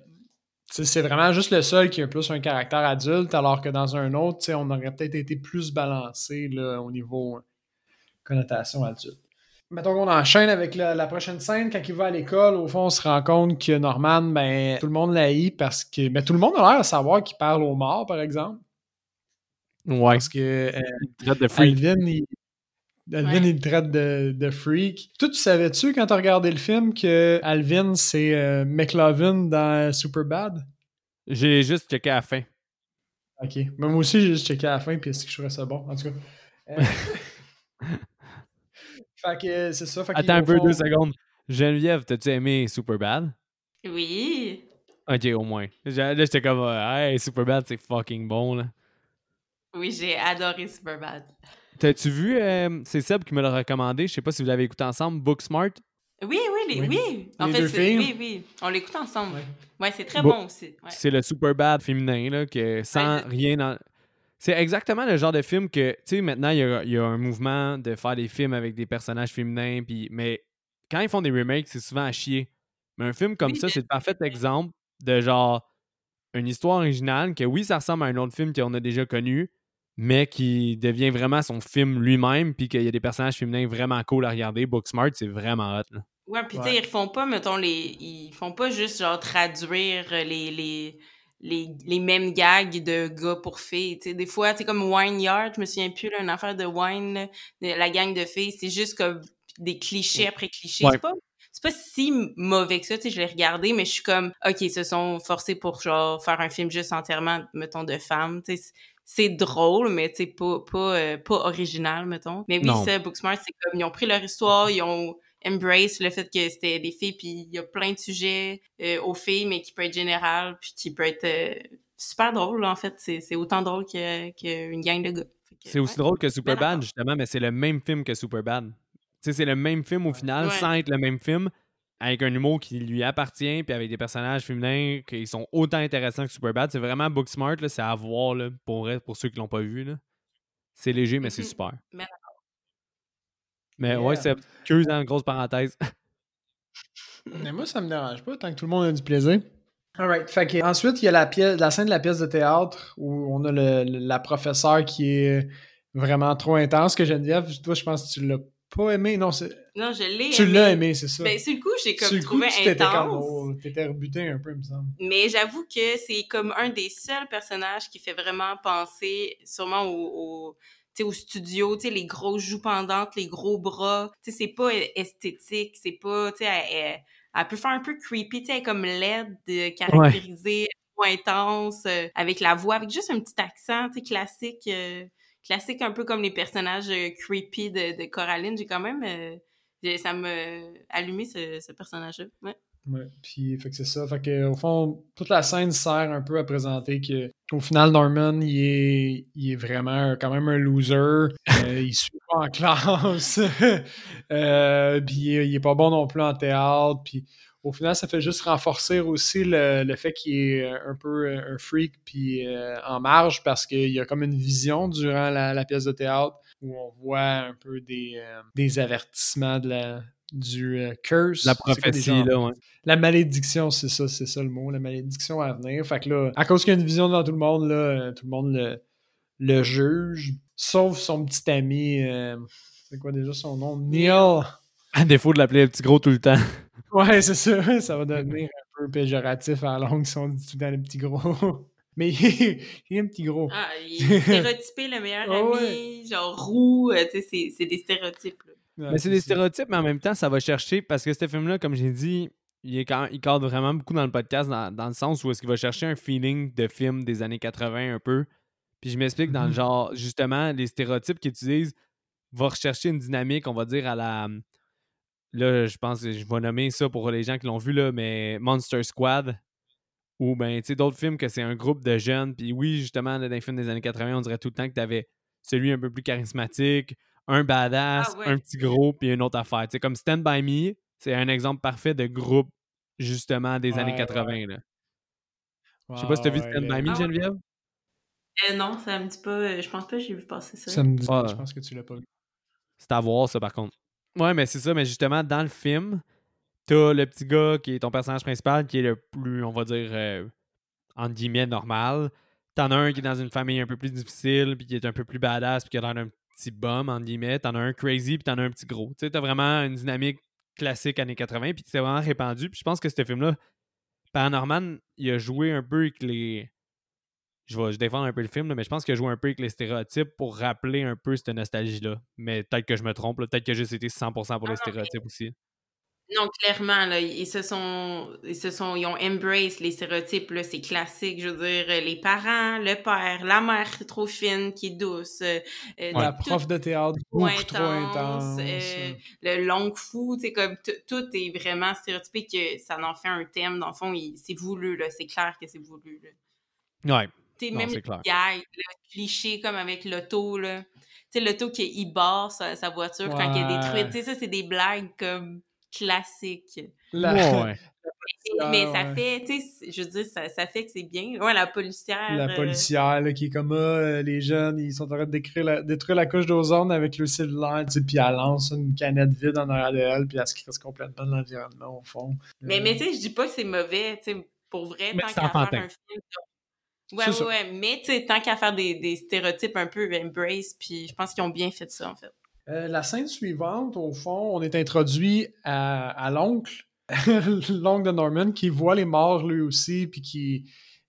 c'est vraiment juste le seul qui a plus un caractère adulte, alors que dans un autre, tu sais, on aurait peut-être été plus balancé là, au niveau euh, connotation adulte. Mettons qu'on enchaîne avec la, la prochaine scène. Quand il va à l'école, au fond, on se rend compte que Norman, ben, tout le monde l'haït parce que. Ben, tout le monde a l'air de savoir qu'il parle aux morts, par exemple. Ouais. Parce que euh, Il traite de freak. Alvin, il, Alvin, Ouais. il le traite de, de freak. Toi, tu savais-tu, quand tu regardé le film, que Alvin, c'est euh, McLovin dans Superbad? J'ai juste checké à la fin. Ok. Mais moi aussi, j'ai juste checké à la fin, puis est-ce que je trouvais ça bon? En tout cas. Euh, fait que c'est ça. Fait Attends un peu, fond- deux secondes. Geneviève, t'as-tu aimé Superbad? Oui. Ok, au moins. Là, j'étais comme, hey, Superbad, c'est fucking bon, là. Oui, j'ai adoré Superbad. T'as-tu vu, euh, c'est Seb qui me l'a recommandé, je sais pas si vous l'avez écouté ensemble, Booksmart? Oui, oui, les- Oui. oui. En Les fait, deux c'est- oui, oui. On l'écoute ensemble. Ouais. Ouais, c'est très Bon. bon aussi. Ouais. C'est le Superbad féminin, là, que sans Ouais, rien dans... C'est exactement le genre de film que, tu sais, maintenant, il y a, il y a un mouvement de faire des films avec des personnages féminins, puis mais quand ils font des remakes, c'est souvent à chier. Mais un film comme Oui, ça, c'est le parfait exemple de genre une histoire originale que oui, ça ressemble à un autre film qu'on a déjà connu, mais qui devient vraiment son film lui-même, puis qu'il y a des personnages féminins vraiment cool à regarder. Booksmart, c'est vraiment hot. Là. Ouais, puis tu sais, ils font pas, mettons, les. Ils font pas juste, genre, traduire les. les les, les mêmes gags de gars pour filles. sais Des fois, tu comme Wine Yard, je me souviens plus, là, une affaire de Wine, la gang de filles, c'est juste comme des clichés après clichés. C'est pas c'est pas si mauvais que ça, tu sais, je l'ai regardé, mais je suis comme, OK, ils se sont forcés pour, genre, faire un film juste entièrement, mettons, de femmes, tu sais, c'est drôle, mais tu sais, pas, pas, euh, pas original, mettons. Mais oui, ça, Booksmart, c'est comme, ils ont pris leur histoire, ils ont embrace le fait que c'était des filles, puis il y a plein de sujets euh, aux filles, mais qui peut être général, puis qui peut être euh, super drôle, en fait. C'est autant drôle qu'une gang de gars. C'est aussi drôle que Superbad, justement, mais c'est le même film que Superbad. sais, c'est le même film au final, sans être le même film, avec un humour qui lui appartient, puis avec des personnages féminins qui sont autant intéressants que Superbad. C'est vraiment Booksmart, c'est à voir là, pour, pour ceux qui l'ont pas vu. C'est léger, mais c'est mm-hmm. super. Mais ouais, c'est que dans une grosse parenthèse. Mais moi, ça me dérange pas tant que tout le monde a du plaisir. Alright. Fait que, ensuite, il y a la, pièce, la scène de la pièce de théâtre où on a le, la professeure qui est vraiment trop intense que Geneviève. Toi, je pense que tu l'as pas aimé. Non, c'est. Non, je l'ai. Tu l'as aimé, c'est ça. Ben, sur le coup, j'ai comme sur trouvé coup, intense. T'étais rebuté un peu, il me semble. Mais j'avoue que c'est comme un des seuls personnages qui fait vraiment penser sûrement au au studio, tu sais, les grosses joues pendantes, les gros bras, tu sais, c'est pas esthétique, c'est pas, tu sais, elle, peut faire un peu creepy, tu sais, comme laide, caractérisée, intense, euh, avec la voix, avec juste un petit accent, tu sais, classique, euh, classique un peu comme les personnages euh, creepy de, Coraline. J'ai quand même, ça m'a allumé ce, personnage-là, ouais. Ouais, puis fait que c'est ça. Fait que au fond, toute la scène sert un peu à présenter que au final, Norman, il est, il est vraiment quand même un loser. Euh, il suit pas en classe. euh, puis il est pas bon non plus en théâtre. Puis au final, ça fait juste renforcer aussi le, le fait qu'il est un peu un freak puis euh, en marge parce qu'il y a comme une vision durant la, la, pièce de théâtre où on voit un peu des, euh, des avertissements de la, du euh, curse. La prophétie, là, ouais. La malédiction, c'est ça, c'est ça le mot, la malédiction à venir. Fait que là, à cause qu'il y a une vision dans tout le monde, là, euh, tout le monde le, le juge, sauf son petit ami, euh, c'est quoi déjà son nom? Neil. À défaut de l'appeler le petit gros tout le temps. Ouais, c'est ça, ça va devenir un peu péjoratif à la longue si on dit tout le temps le petit gros. Mais il est un petit gros. Ah, il est stéréotypé, le meilleur ami, genre roux, tu sais, c'est des stéréotypes. Là mais c'est des stéréotypes, mais en même temps, ça va chercher parce que ce film-là, comme j'ai dit, il, est quand, il cadre vraiment beaucoup dans le podcast, dans, le sens où est-ce qu'il va chercher un feeling de film des années 80 un peu. Puis je m'explique dans le mm-hmm. genre, justement, les stéréotypes qu'ils utilisent vont rechercher une dynamique, on va dire, à la. Là, je pense que je vais nommer ça pour les gens qui l'ont vu, là, mais Monster Squad. Ou ben, tu sais, d'autres films que c'est un groupe de jeunes. Puis oui, justement, dans les films des années 80, on dirait tout le temps que tu avais celui un peu plus charismatique, un badass, ah un petit gros, puis une autre affaire. C'est comme Stand By Me, c'est un exemple parfait de groupe, justement, des années 80. Là. Je sais pas si t'as vu Stand By Me, ah Geneviève? Euh, non, ça me dit pas. Euh, je pense pas que j'ai vu passer ça. Ça me dit pas. Je pense que tu l'as pas vu. C'est à voir, ça, par contre. Ouais, mais c'est ça. Mais justement, dans le film, t'as le petit gars qui est ton personnage principal, qui est le plus, on va dire, euh, entre guillemets, normal. T'en as un qui est dans une famille un peu plus difficile, puis qui est un peu plus badass, puis qui a l'air d'un petit bum, en guillemets. T'en as un crazy, puis t'en as un petit gros. Tu sais, t'as vraiment une dynamique classique années 80, puis c'est vraiment répandu. Puis je pense que ce film-là, Paranorman, il a joué un peu avec les. Je vais je défendre un peu le film, mais je pense qu'il a joué un peu avec les stéréotypes pour rappeler un peu cette nostalgie-là. Mais peut-être que je me trompe, peut-être que j'ai été 100% pour les stéréotypes aussi. Non, clairement, là, ils se sont, ils se sont, ils ont embrace les stéréotypes, là, c'est classique, je veux dire, les parents, le père, la mère trop fine, qui est douce, euh, euh, la prof de théâtre beaucoup trop intense, euh, le long fou, tu sais, comme tout est vraiment stéréotypé que ça en fait un thème, dans le fond, c'est voulu, là, c'est clair que c'est voulu, là. Ouais. Tu même le le cliché comme avec l'auto, là, tu sais, l'auto qui il barre sa, sa voiture quand il est détruite, tu sais, ça, c'est des blagues comme classique. Ouais. mais ça fait, tu sais, je veux dire, ça, ça fait que c'est bien. Ouais, la policière. La euh, policière, là, qui est comme, ah, les jeunes, ils sont en train de détruire la, détruire la couche d'ozone avec le cellulaire, tu sais, puis elle lance une canette vide en arrière de elle, puis elle se crisse complètement de l'environnement, au fond. Mais, mais tu sais, je dis pas que c'est mauvais, tu sais, pour vrai, tant qu'à faire un film. Ouais, ouais, ouais, mais tu sais, tant qu'à faire des, des stéréotypes un peu embrace, puis je pense qu'ils ont bien fait ça, en fait. Euh, la scène suivante, au fond, on est introduit à, l'oncle, l'oncle de Norman, qui voit les morts lui aussi, puis qui,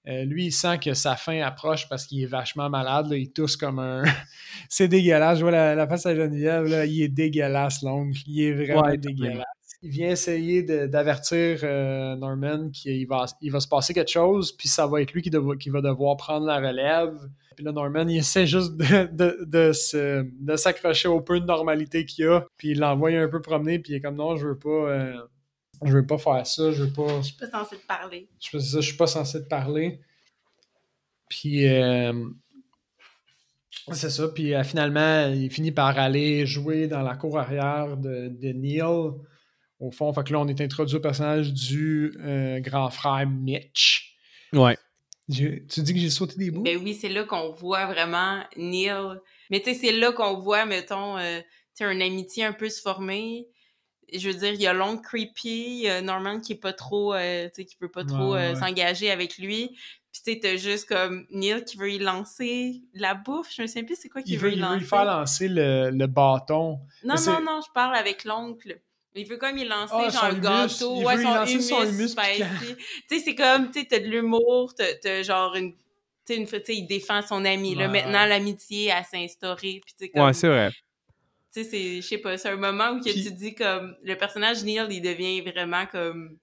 Euh, lui, il sent que sa fin approche parce qu'il est vachement malade. Il tousse comme un. c'est dégueulasse. Je vois la, face à Geneviève. Là, il est dégueulasse, l'ongle. Il est vraiment dégueulasse. Il vient essayer d'avertir euh, Norman qu'il va, il va se passer quelque chose, puis ça va être lui qui, qui va devoir prendre la relève. Puis là, Norman, il essaie juste de, de, s'accrocher au peu de normalité qu'il a. Puis il l'envoie un peu promener, puis il est comme non, je veux pas. Euh, je veux pas faire ça, je veux pas. Je suis pas censé te parler. Je, je suis pas censé te parler. Puis euh, c'est ça. Puis euh, finalement, il finit par aller jouer dans la cour arrière de, de Neil. Au fond, fait que là, on est introduit au personnage du euh, grand frère Mitch. Ouais. tu dis que j'ai sauté des bouts? Ben oui, c'est là qu'on voit vraiment Neil. Mais tu sais, c'est là qu'on voit, mettons, tu une amitié un peu se former je veux dire, il y a Long Creepy, Norman qui est pas trop, euh, tu sais, qui veut pas trop euh, s'engager avec lui. Puis tu sais, t'as juste comme Neil qui veut y lancer la bouffe. Je me souviens plus c'est quoi qu'il veut, veut, y lancer. Il veut lui faire lancer le, bâton. Non, non, non, je parle avec l'oncle. Il veut comme y lancer ah, genre un gâteau. Il ouais, veut son, lancer son humus spicy. tu sais, c'est comme, tu sais, t'as de l'humour, t'as genre une tu sais, une fois, il défend son ami. Là, maintenant, l'amitié, a s'instaurer. Comme... Ouais, c'est vrai tu sais, c'est, je sais pas, c'est un moment où que tu dis comme, le personnage Neil, il devient vraiment comme,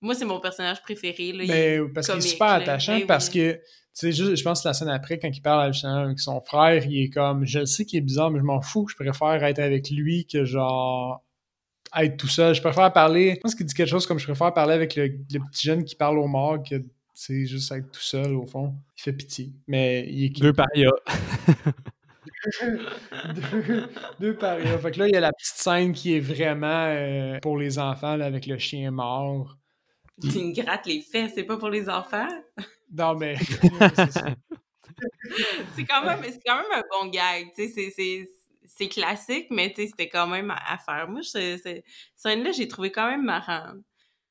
moi, c'est mon personnage préféré, là. Mais, ben, parce qu'il est super attachant, ben parce que, tu sais, je pense que la scène après, quand il parle avec son frère, il est comme, je sais qu'il est bizarre, mais je m'en fous, je préfère être avec lui que genre, être tout seul. Je préfère parler, je pense qu'il dit quelque chose comme, je préfère parler avec le, petit jeune qui parle au mort que, c'est juste être tout seul, au fond. Il fait pitié. Mais il est... Deux parias. deux, deux parias. Fait que là, il y a la petite scène qui est vraiment euh, pour les enfants là, avec le chien mort. Tu me grattes les fesses, c'est pas pour les enfants? Non, mais. c'est quand, même, quand même un bon gag. C'est classique, mais c'était quand même à, faire. Moi, cette scène-là, j'ai trouvé quand même marrant.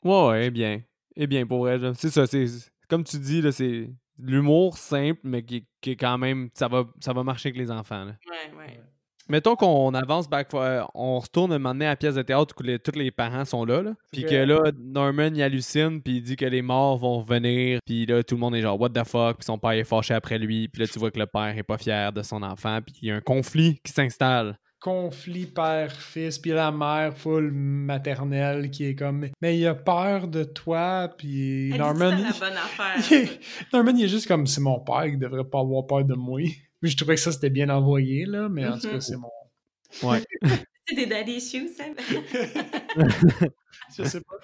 Ouais, ouais, bien. Et bien pour elle. C'est ça, c'est. Comme tu dis, là, c'est l'humour simple, mais qui, est quand même. Ça va, ça va marcher avec les enfants. Là. Ouais, ouais. Mettons qu'on avance back, on retourne un moment donné à la pièce de théâtre où les, tous les parents sont là, là puis que là, Norman il hallucine, puis il dit que les morts vont revenir, puis là, tout le monde est genre, what the fuck, puis son père est fâché après lui, puis là, tu vois que le père est pas fier de son enfant, puis il y a un conflit qui s'installe conflit père-fils, puis la mère full maternelle qui est comme mais il a peur de toi, puis Norman. la bonne affaire. Norman il est juste comme c'est mon père qui devrait pas avoir peur de moi. Puis je trouvais que ça c'était bien envoyé là, mais en tout cas mm-hmm. c'est mon. Ouais. c'est des daddy issues, ça. je sais pas.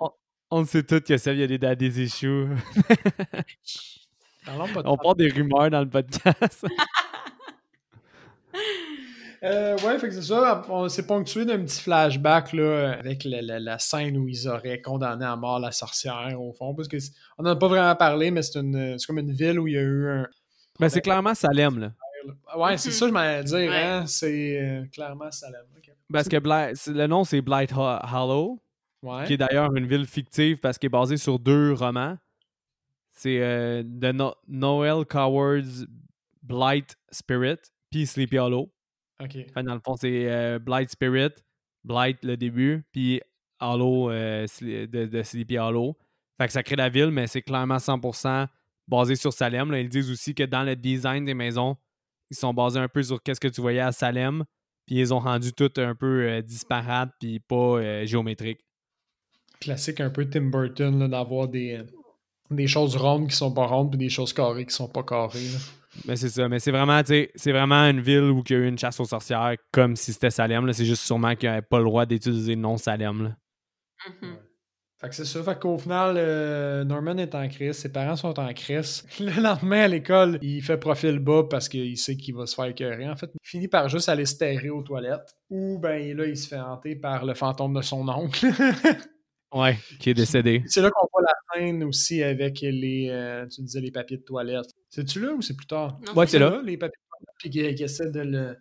On, on sait tous que ça, il y a des daddy issues. on parle des rumeurs dans le podcast. Euh, ouais, fait que c'est ça. On s'est ponctué d'un petit flashback là, avec la, scène où ils auraient condamné à mort la sorcière, au fond. Parce que on n'en a pas vraiment parlé, mais c'est une comme une ville où il y a eu un. Ben, c'est clairement Salem, là. Ouais, c'est ça, je m'allais dire, hein. C'est euh, clairement Salem. Parce que le nom, c'est Blight Hollow. Qui est d'ailleurs une ville fictive parce qu'elle est basée sur deux romans. C'est euh, de Noel Coward's Blight Spirit puis Sleepy Hollow dans le fond, c'est euh, Blight Spirit, Blight le début, puis Hollow euh, de, Sleepy Hollow. Fait que ça crée la ville, mais c'est clairement 100% basé sur Salem. Ils disent aussi que dans le design des maisons, ils sont basés un peu sur qu'est-ce que tu voyais à Salem, puis ils ont rendu tout un peu euh, disparate puis pas géométrique. Classique un peu Tim Burton d'avoir des, des choses rondes qui sont pas rondes puis des choses carrées qui sont pas carrées. Mais c'est ça. Mais c'est vraiment, c'est vraiment une ville où il y a eu une chasse aux sorcières comme si c'était Salem. C'est juste sûrement qu'il n'y avait pas le droit d'utiliser le nom Salem. Mm-hmm. Fait que c'est ça. Fait qu'au final, euh, Norman est en crise, ses parents sont en crise. Le lendemain à l'école, il fait profil bas parce qu'il sait qu'il va se faire écœurer. En fait, il finit par juste aller se terrer aux toilettes. Ou ben là, il se fait hanter par le fantôme de son oncle. ouais, qui est décédé. C'est là qu'on voit la scène aussi avec les, euh, tu disais, les papiers de toilette. C'est-tu là ou c'est plus tard? ouais, c'est là. Les papiers puis qui, essaie de le,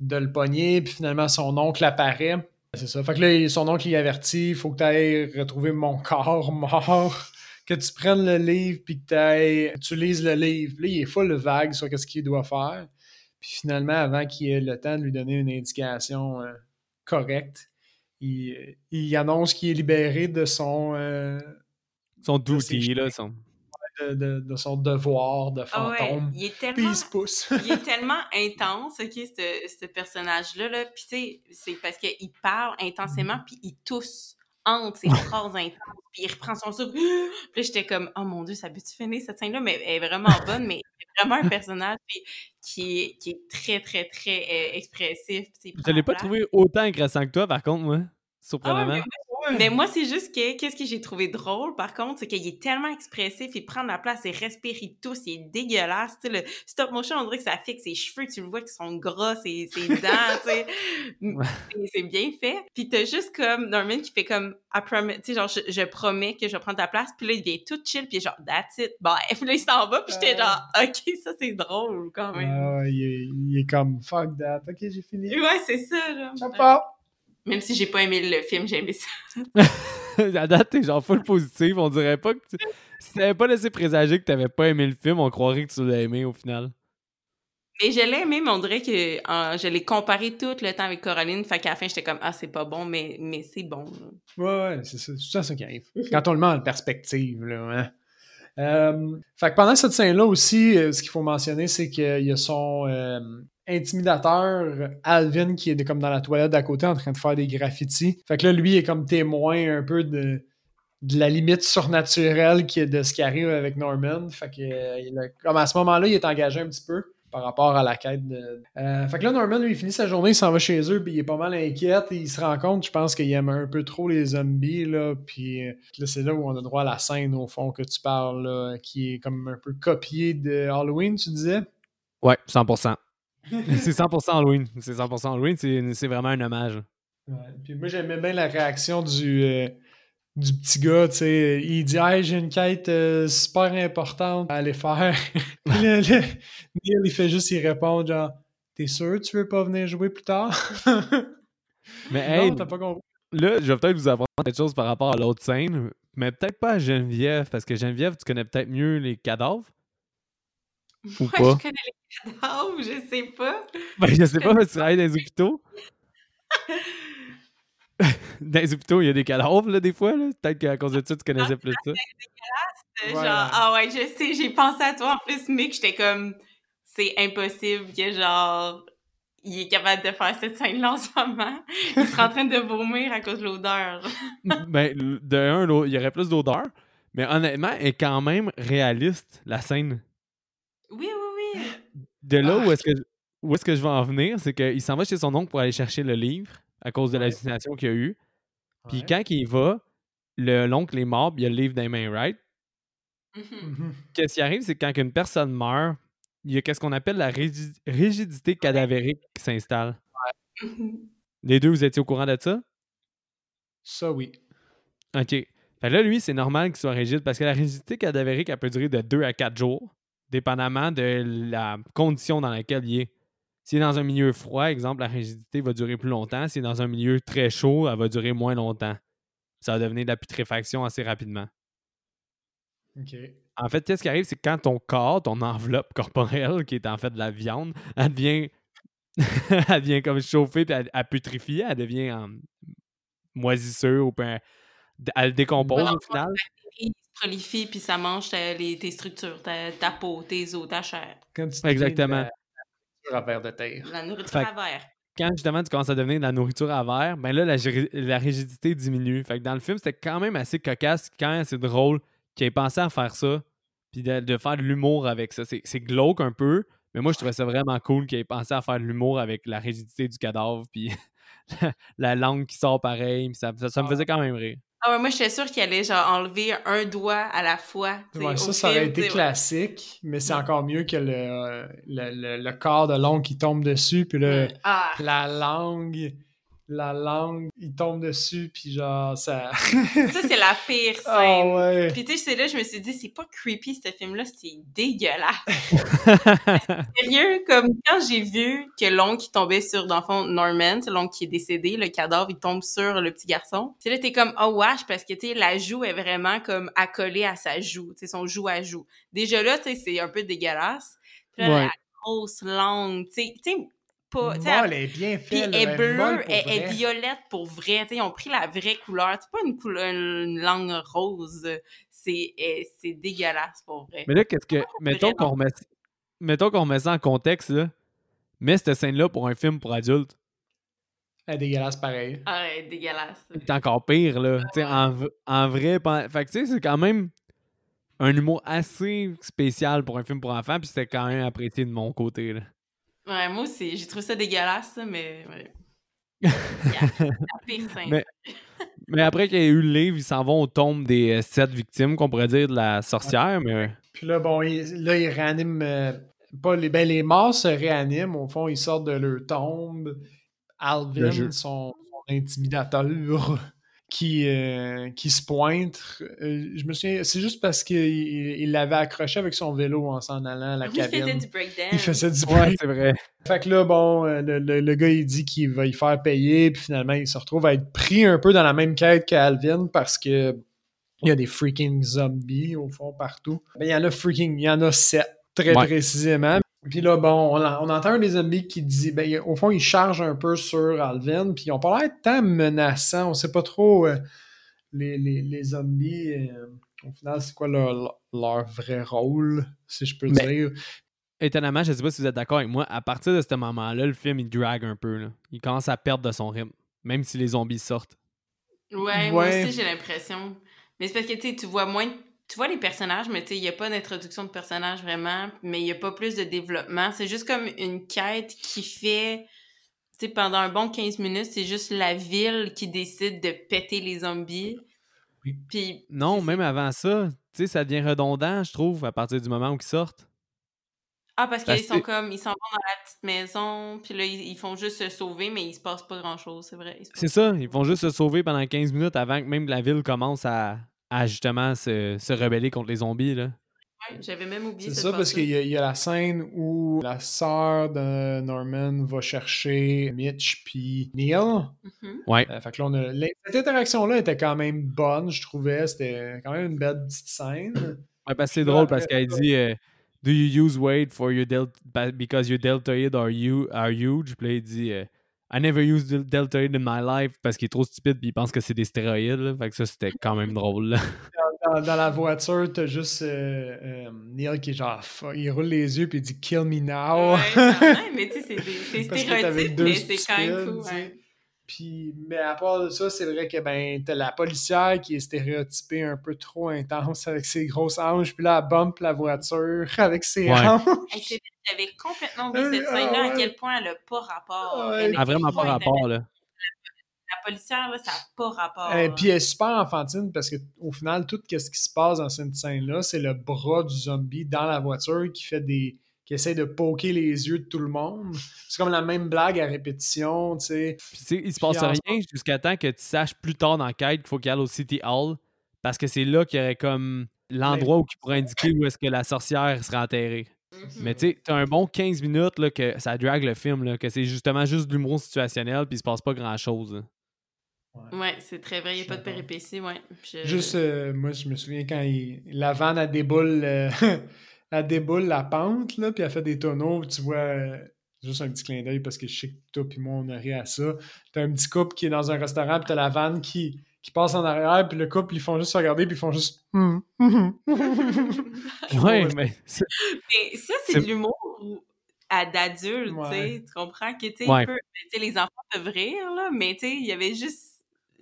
de le pogner, puis finalement son oncle apparaît. C'est ça. Fait que là, son oncle il avertit, il faut que tu ailles retrouver mon corps mort, que tu prennes le livre, puis que tu lises le livre. Là, il est full vague sur ce qu'il doit faire. Puis finalement, avant qu'il ait le temps de lui donner une indication euh, correcte, il, annonce qu'il est libéré de son... Euh, son duty, là. Son... de, de, de son devoir de Ah ouais, fantôme. il est Puis tellement il se pousse. il est tellement intense, OK, ce, ce personnage-là. Là. Puis, tu sais, c'est parce qu'il parle intensément, puis il tousse entre ses phrases intenses, puis il reprend son souffle. Puis là, j'étais comme, oh mon Dieu, ça peut-tu finir cette scène-là? Mais elle est vraiment bonne, mais c'est vraiment un personnage qui, qui est, qui est très, très, très euh, expressif. puis, il Je prend l'ai la pas trouvé autant agressant que toi, par contre, moi. Ah ouais, Surprenamment. Mais, moi, c'est juste que, qu'est-ce que j'ai trouvé drôle, par contre, c'est qu'il est tellement expressif, il prend la place, il respire, il tousse, il est dégueulasse. Tu sais, le stop motion, on dirait que ça que ses cheveux, tu le vois, qu'ils sont gras, ses, ses dents, tu sais. Ouais. C'est- bien fait. Puis t'as juste comme Norman qui fait comme, tu sais, genre, je, je promets que je vais prendre ta place. Puis là, il vient tout chill, puis genre, that's it, bye. Puis là, il s'en va, puis j'étais Euh. genre, ok, ça, c'est drôle, quand même. Ouais, il, est, il est comme fuck that. Ok, j'ai fini. Ouais, c'est ça, là. Chapeau. Même si j'ai pas aimé le film, j'ai aimé ça. à date, t'es genre full positive. On dirait pas que tu... Si t'avais pas laissé présager que t'avais pas aimé le film, on croirait que tu l'as aimé au final. Mais je l'ai aimé, mais on dirait que euh, je l'ai comparé tout le temps avec Coraline. Fait qu'à la fin, j'étais comme, ah, c'est pas bon, mais, mais c'est bon. Ouais, ouais, c'est ça, c'est ça, ça qui arrive. Quand on le met en perspective, là. Hein. Euh, fait que pendant cette scène-là aussi, euh, ce qu'il faut mentionner, c'est qu'il y a son euh, intimidateur, Alvin, qui est comme dans la toilette d'à côté en train de faire des graffitis. Fait que là, lui, est comme témoin un peu de, la limite surnaturelle de ce qui arrive avec Norman. Fait que, euh, comme à ce moment-là, il est engagé un petit peu par rapport à la quête de. Euh, fait que là, Norman, lui, il finit sa journée, il s'en va chez eux, puis il est pas mal inquiète. et il se rend compte, je pense, qu'il aime un peu trop les zombies, là. Puis euh, là, c'est là où on a droit à la scène, au fond, que tu parles, qui est comme un peu copiée de Halloween, tu disais? Ouais, 100%. C'est 100% Halloween. C'est 100% Halloween. C'est vraiment un hommage. Ouais, Puis moi, j'aimais bien la réaction du, euh, du petit gars, tu sais. Il dit Hey, j'ai une quête euh, super importante à aller faire. Là, Neil, il fait juste y répondre genre T'es sûr tu veux pas venir jouer plus tard? Mais hey, t'as pas compris. là, je vais peut-être vous apprendre quelque chose par rapport à l'autre scène, mais peut-être pas à Geneviève, parce que Geneviève, tu connais peut-être mieux les cadavres. Ou Moi, pas? je connais les cadavres, je sais pas. Ben, je sais pas, mais tu travailles dans les hôpitaux. dans les hôpitaux, il y a des cadavres, là, des fois. là. Peut-être qu'à cause de ça, tu connaissais plus ça. Euh, Ouais. Genre, ah ouais, je sais, j'ai pensé à toi en plus, Mick, j'étais comme, c'est impossible que genre, il est capable de faire cette scène-là en ce moment. Il serait en train de vomir à cause de l'odeur. ben, de un, l'autre, il y aurait plus d'odeur. Mais honnêtement, elle est quand même réaliste, la scène. Oui, oui, oui. De là Ah. où est-ce que, où est-ce que je vais en venir, c'est qu'il s'en va chez son oncle pour aller chercher le livre à cause de Ouais. l'hallucination qu'il a eue. Puis Ouais. quand il y va, le- l'oncle est mort, puis il y a le livre dans les mains, right? Mhm. Mhm. Qu'est-ce qui arrive, c'est que quand une personne meurt, il y a qu'est-ce qu'on appelle la rigi- rigidité cadavérique qui s'installe. Mhm. Les deux, vous étiez au courant de ça? Ça, oui. OK. Fait que là, lui, c'est normal qu'il soit rigide parce que la rigidité cadavérique, elle peut durer de 2 à 4 jours, dépendamment de la condition dans laquelle il est. Est dans un milieu froid, exemple, la rigidité va durer plus longtemps. Est dans un milieu très chaud, elle va durer moins longtemps. Ça va devenir de la putréfaction assez rapidement. OK. En fait, qu'est-ce qui arrive, c'est que quand ton corps, ton enveloppe corporelle, qui est en fait de la viande, elle devient, elle devient comme chauffée, puis elle, elle putrifie, elle devient en moisissure, ou peu- elle décompose au final. Il se prolifie, puis ça mange ta- les- tes structures, ta, ta peau, tes os, ta chair. Quand tu Exactement. de la- à verre de terre. La nourriture Fait- à verre. Quand justement tu commences à devenir de la nourriture à verre, ben là, la, la rigidité diminue. Fait que dans le film, c'était quand même assez cocasse, quand même assez drôle qu'il ait pensé à faire ça, puis de, de faire de l'humour avec ça. C'est glauque un peu, mais moi, je trouvais ça vraiment cool qu'il ait pensé à faire de l'humour avec la rigidité du cadavre, puis la, la langue qui sort pareil, puis ça, ça, ça me faisait quand même rire. Ah ouais, moi, j'étais sûre qu'il allait genre enlever un doigt à la fois. Ouais, ça, ça aurait été classique, mais c'est encore mieux que le, euh, le, le- le corps de l'oncle qui tombe dessus, puis ouais. Ah, la langue, la langue, il tombe dessus, puis genre, ça... ça, c'est la pire scène. Ah ouais! Puis tu sais, c'est là, je me suis dit, c'est pas creepy, ce film-là, c'est dégueulasse. Sérieux, comme quand j'ai vu que l'oncle qui tombait sur, dans le fond, Norman, l'oncle qui est décédé, le cadavre, il tombe sur le petit garçon. C'est là, t'es comme, oh wesh, parce que, tu sais, la joue est vraiment comme accolée à sa joue, tu sais, son joue à joue. Déjà là, tu sais, c'est un peu dégueulasse. Puis là, Ouais. la grosse langue, tu sais, tu sais, pas, elle est bien puis faite, elle est bleue, elle est violette pour vrai. tu sais, ils ont pris la vraie couleur. C'est pas une, couleur, une langue rose. c'est c'est dégueulasse pour vrai. Mais là, qu'est-ce que. Mettons qu'on remet, mettons qu'on remet ça en contexte, là. Mets cette scène-là pour un film pour adultes. Elle est dégueulasse pareil. Ah ouais, dégueulasse. C'est encore pire, là. Tu sais, en, vrai. pen- Fait que, tu sais, c'est quand même un humour assez spécial pour un film pour enfants, puis c'était quand même apprécié de mon côté, là. Ouais, moi aussi, j'ai trouvé ça dégueulasse, ça, mais ouais. Yeah, pire. Mais- Mais après qu'il y ait eu le livre, ils s'en vont au tombe des euh, sept victimes, qu'on pourrait dire, de la sorcière, mais. Puis là, bon, il- là, ils réaniment. euh, pas les, ben, les morts se réaniment. Au fond, ils sortent de leur tombe. Alvin, son, son intimidateur, qui, euh, qui se pointe. Euh, je me souviens, c'est juste parce qu'il il- il l'avait accroché avec son vélo en s'en allant à la Oui, il faisait cabine. du breakdance. Il faisait du Ouais, break. c'est vrai. Fait que là, bon, euh, le, le- le gars, il dit qu'il va y faire payer, puis finalement, il se retrouve à être pris un peu dans la même quête qu'Alvin parce que il y a des freaking zombies, au fond, partout. Ben, il y en a freaking, il y en a sept, très Ouais. précisément. Puis là, bon, on, en- on entend un des zombies qui dit, ben, au fond, il charge un peu sur Alvin, puis ils ont pas l'air tant menaçants, on sait pas trop euh, les, les- les zombies, euh, au final, c'est quoi leur, leur vrai rôle, si je peux Mais- dire. Étonnamment, je sais pas si vous êtes d'accord avec moi, à partir de ce moment-là, le film, il drague un peu, là. Il commence à perdre de son rythme, même si les zombies sortent. Ouais, moi aussi, j'ai l'impression. Mais c'est parce que, tu sais, tu vois moins... Tu vois les personnages, mais tu sais, il n'y a pas d'introduction de personnages vraiment, mais il n'y a pas plus de développement. C'est juste comme une quête qui fait... Tu sais, pendant un bon 15 minutes, c'est juste la ville qui décide de péter les zombies. Oui. Puis... Non, même avant ça, tu sais, ça devient redondant, je trouve, à partir du moment où ils sortent. Ah, parce qu'ils sont comme... Ils s'en vont dans la petite maison, puis là, ils, ils font juste se sauver, mais il se passe pas grand-chose, c'est vrai. C'est ça, ils vont juste se sauver pendant 15 minutes avant que même la ville commence à, à justement se, se rebeller contre les zombies, là. Ouais, J'avais même oublié C'est ça, parce qu'il y, a- il y a la scène où la sœur de Norman va chercher Mitch puis Neil. Mhm. Ouais. Euh, fait que là, on a- cette interaction-là était quand même bonne, je trouvais. C'était quand même une belle petite scène. Ouais, parce que c'est drôle après parce qu'elle dit euh, Do you use weight for your del because your deltoid are, you are huge? Puis là, il dit euh, I never used del- deltoid in my life parce qu'il est trop stupide puis il pense que c'est des stéroïdes. là. Fait que ça, c'était quand même drôle. là. Dans, dans la voiture, t'as juste euh, euh, Neil qui est genre, il roule les yeux puis il dit Kill me now. Ouais, quand même, mais tu sais, c'est stéréotype, mais c'est quand même cool. ouais. Puis, mais à part de ça, c'est vrai que ben, t'as la policière qui est stéréotypée un peu trop intense avec ses grosses hanches, puis là, elle bump la voiture avec ses Ouais. hanches. Hey, J'avais complètement oublié cette Ah, scène-là, à ouais. quel point elle n'a pas rapport. Ah, ouais. Elle est Elle a vraiment pas rapport, là. La policière, là, ça n'a pas rapport. Et puis elle est super enfantine parce que au final, tout ce qui se passe dans cette scène-là, c'est le bras du zombie dans la voiture qui fait des. Qui essaie de poker les yeux de tout le monde. C'est comme la même blague à répétition, tu sais. Puis, tu sais, il se passe Puis en- rien jusqu'à temps que tu saches plus tard dans quête qu'il faut qu'il aille au City Hall parce que c'est là qu'il y aurait comme l'endroit où il pourrait indiquer où est-ce que la sorcière serait enterrée. Mhm. Mais tu sais, t'as un bon 15 minutes là, que ça drague le film, là, que c'est justement juste de l'humour situationnel puis il se passe pas grand-chose. Ouais, c'est très vrai, il n'y a pas de péripéties, ouais. Juste, euh, moi, je me souviens quand il- la vanne, elle déboule, euh, elle déboule la pente, là, puis elle fait des tonneaux, tu vois, euh, juste un petit clin d'œil parce que je sais que toi puis moi, on a ri à ça. T'as un petit couple qui est dans un restaurant, puis t'as la vanne qui, qui passe en arrière, puis le couple, ils font juste se regarder, puis ils font juste... Hum, hum, hum. Ouais, mais ça, c'est de l'humour à d'adulte, tu Ouais. sais. Tu comprends que, tu sais, Ouais. les enfants peuvent rire, là, mais tu sais, il y avait juste...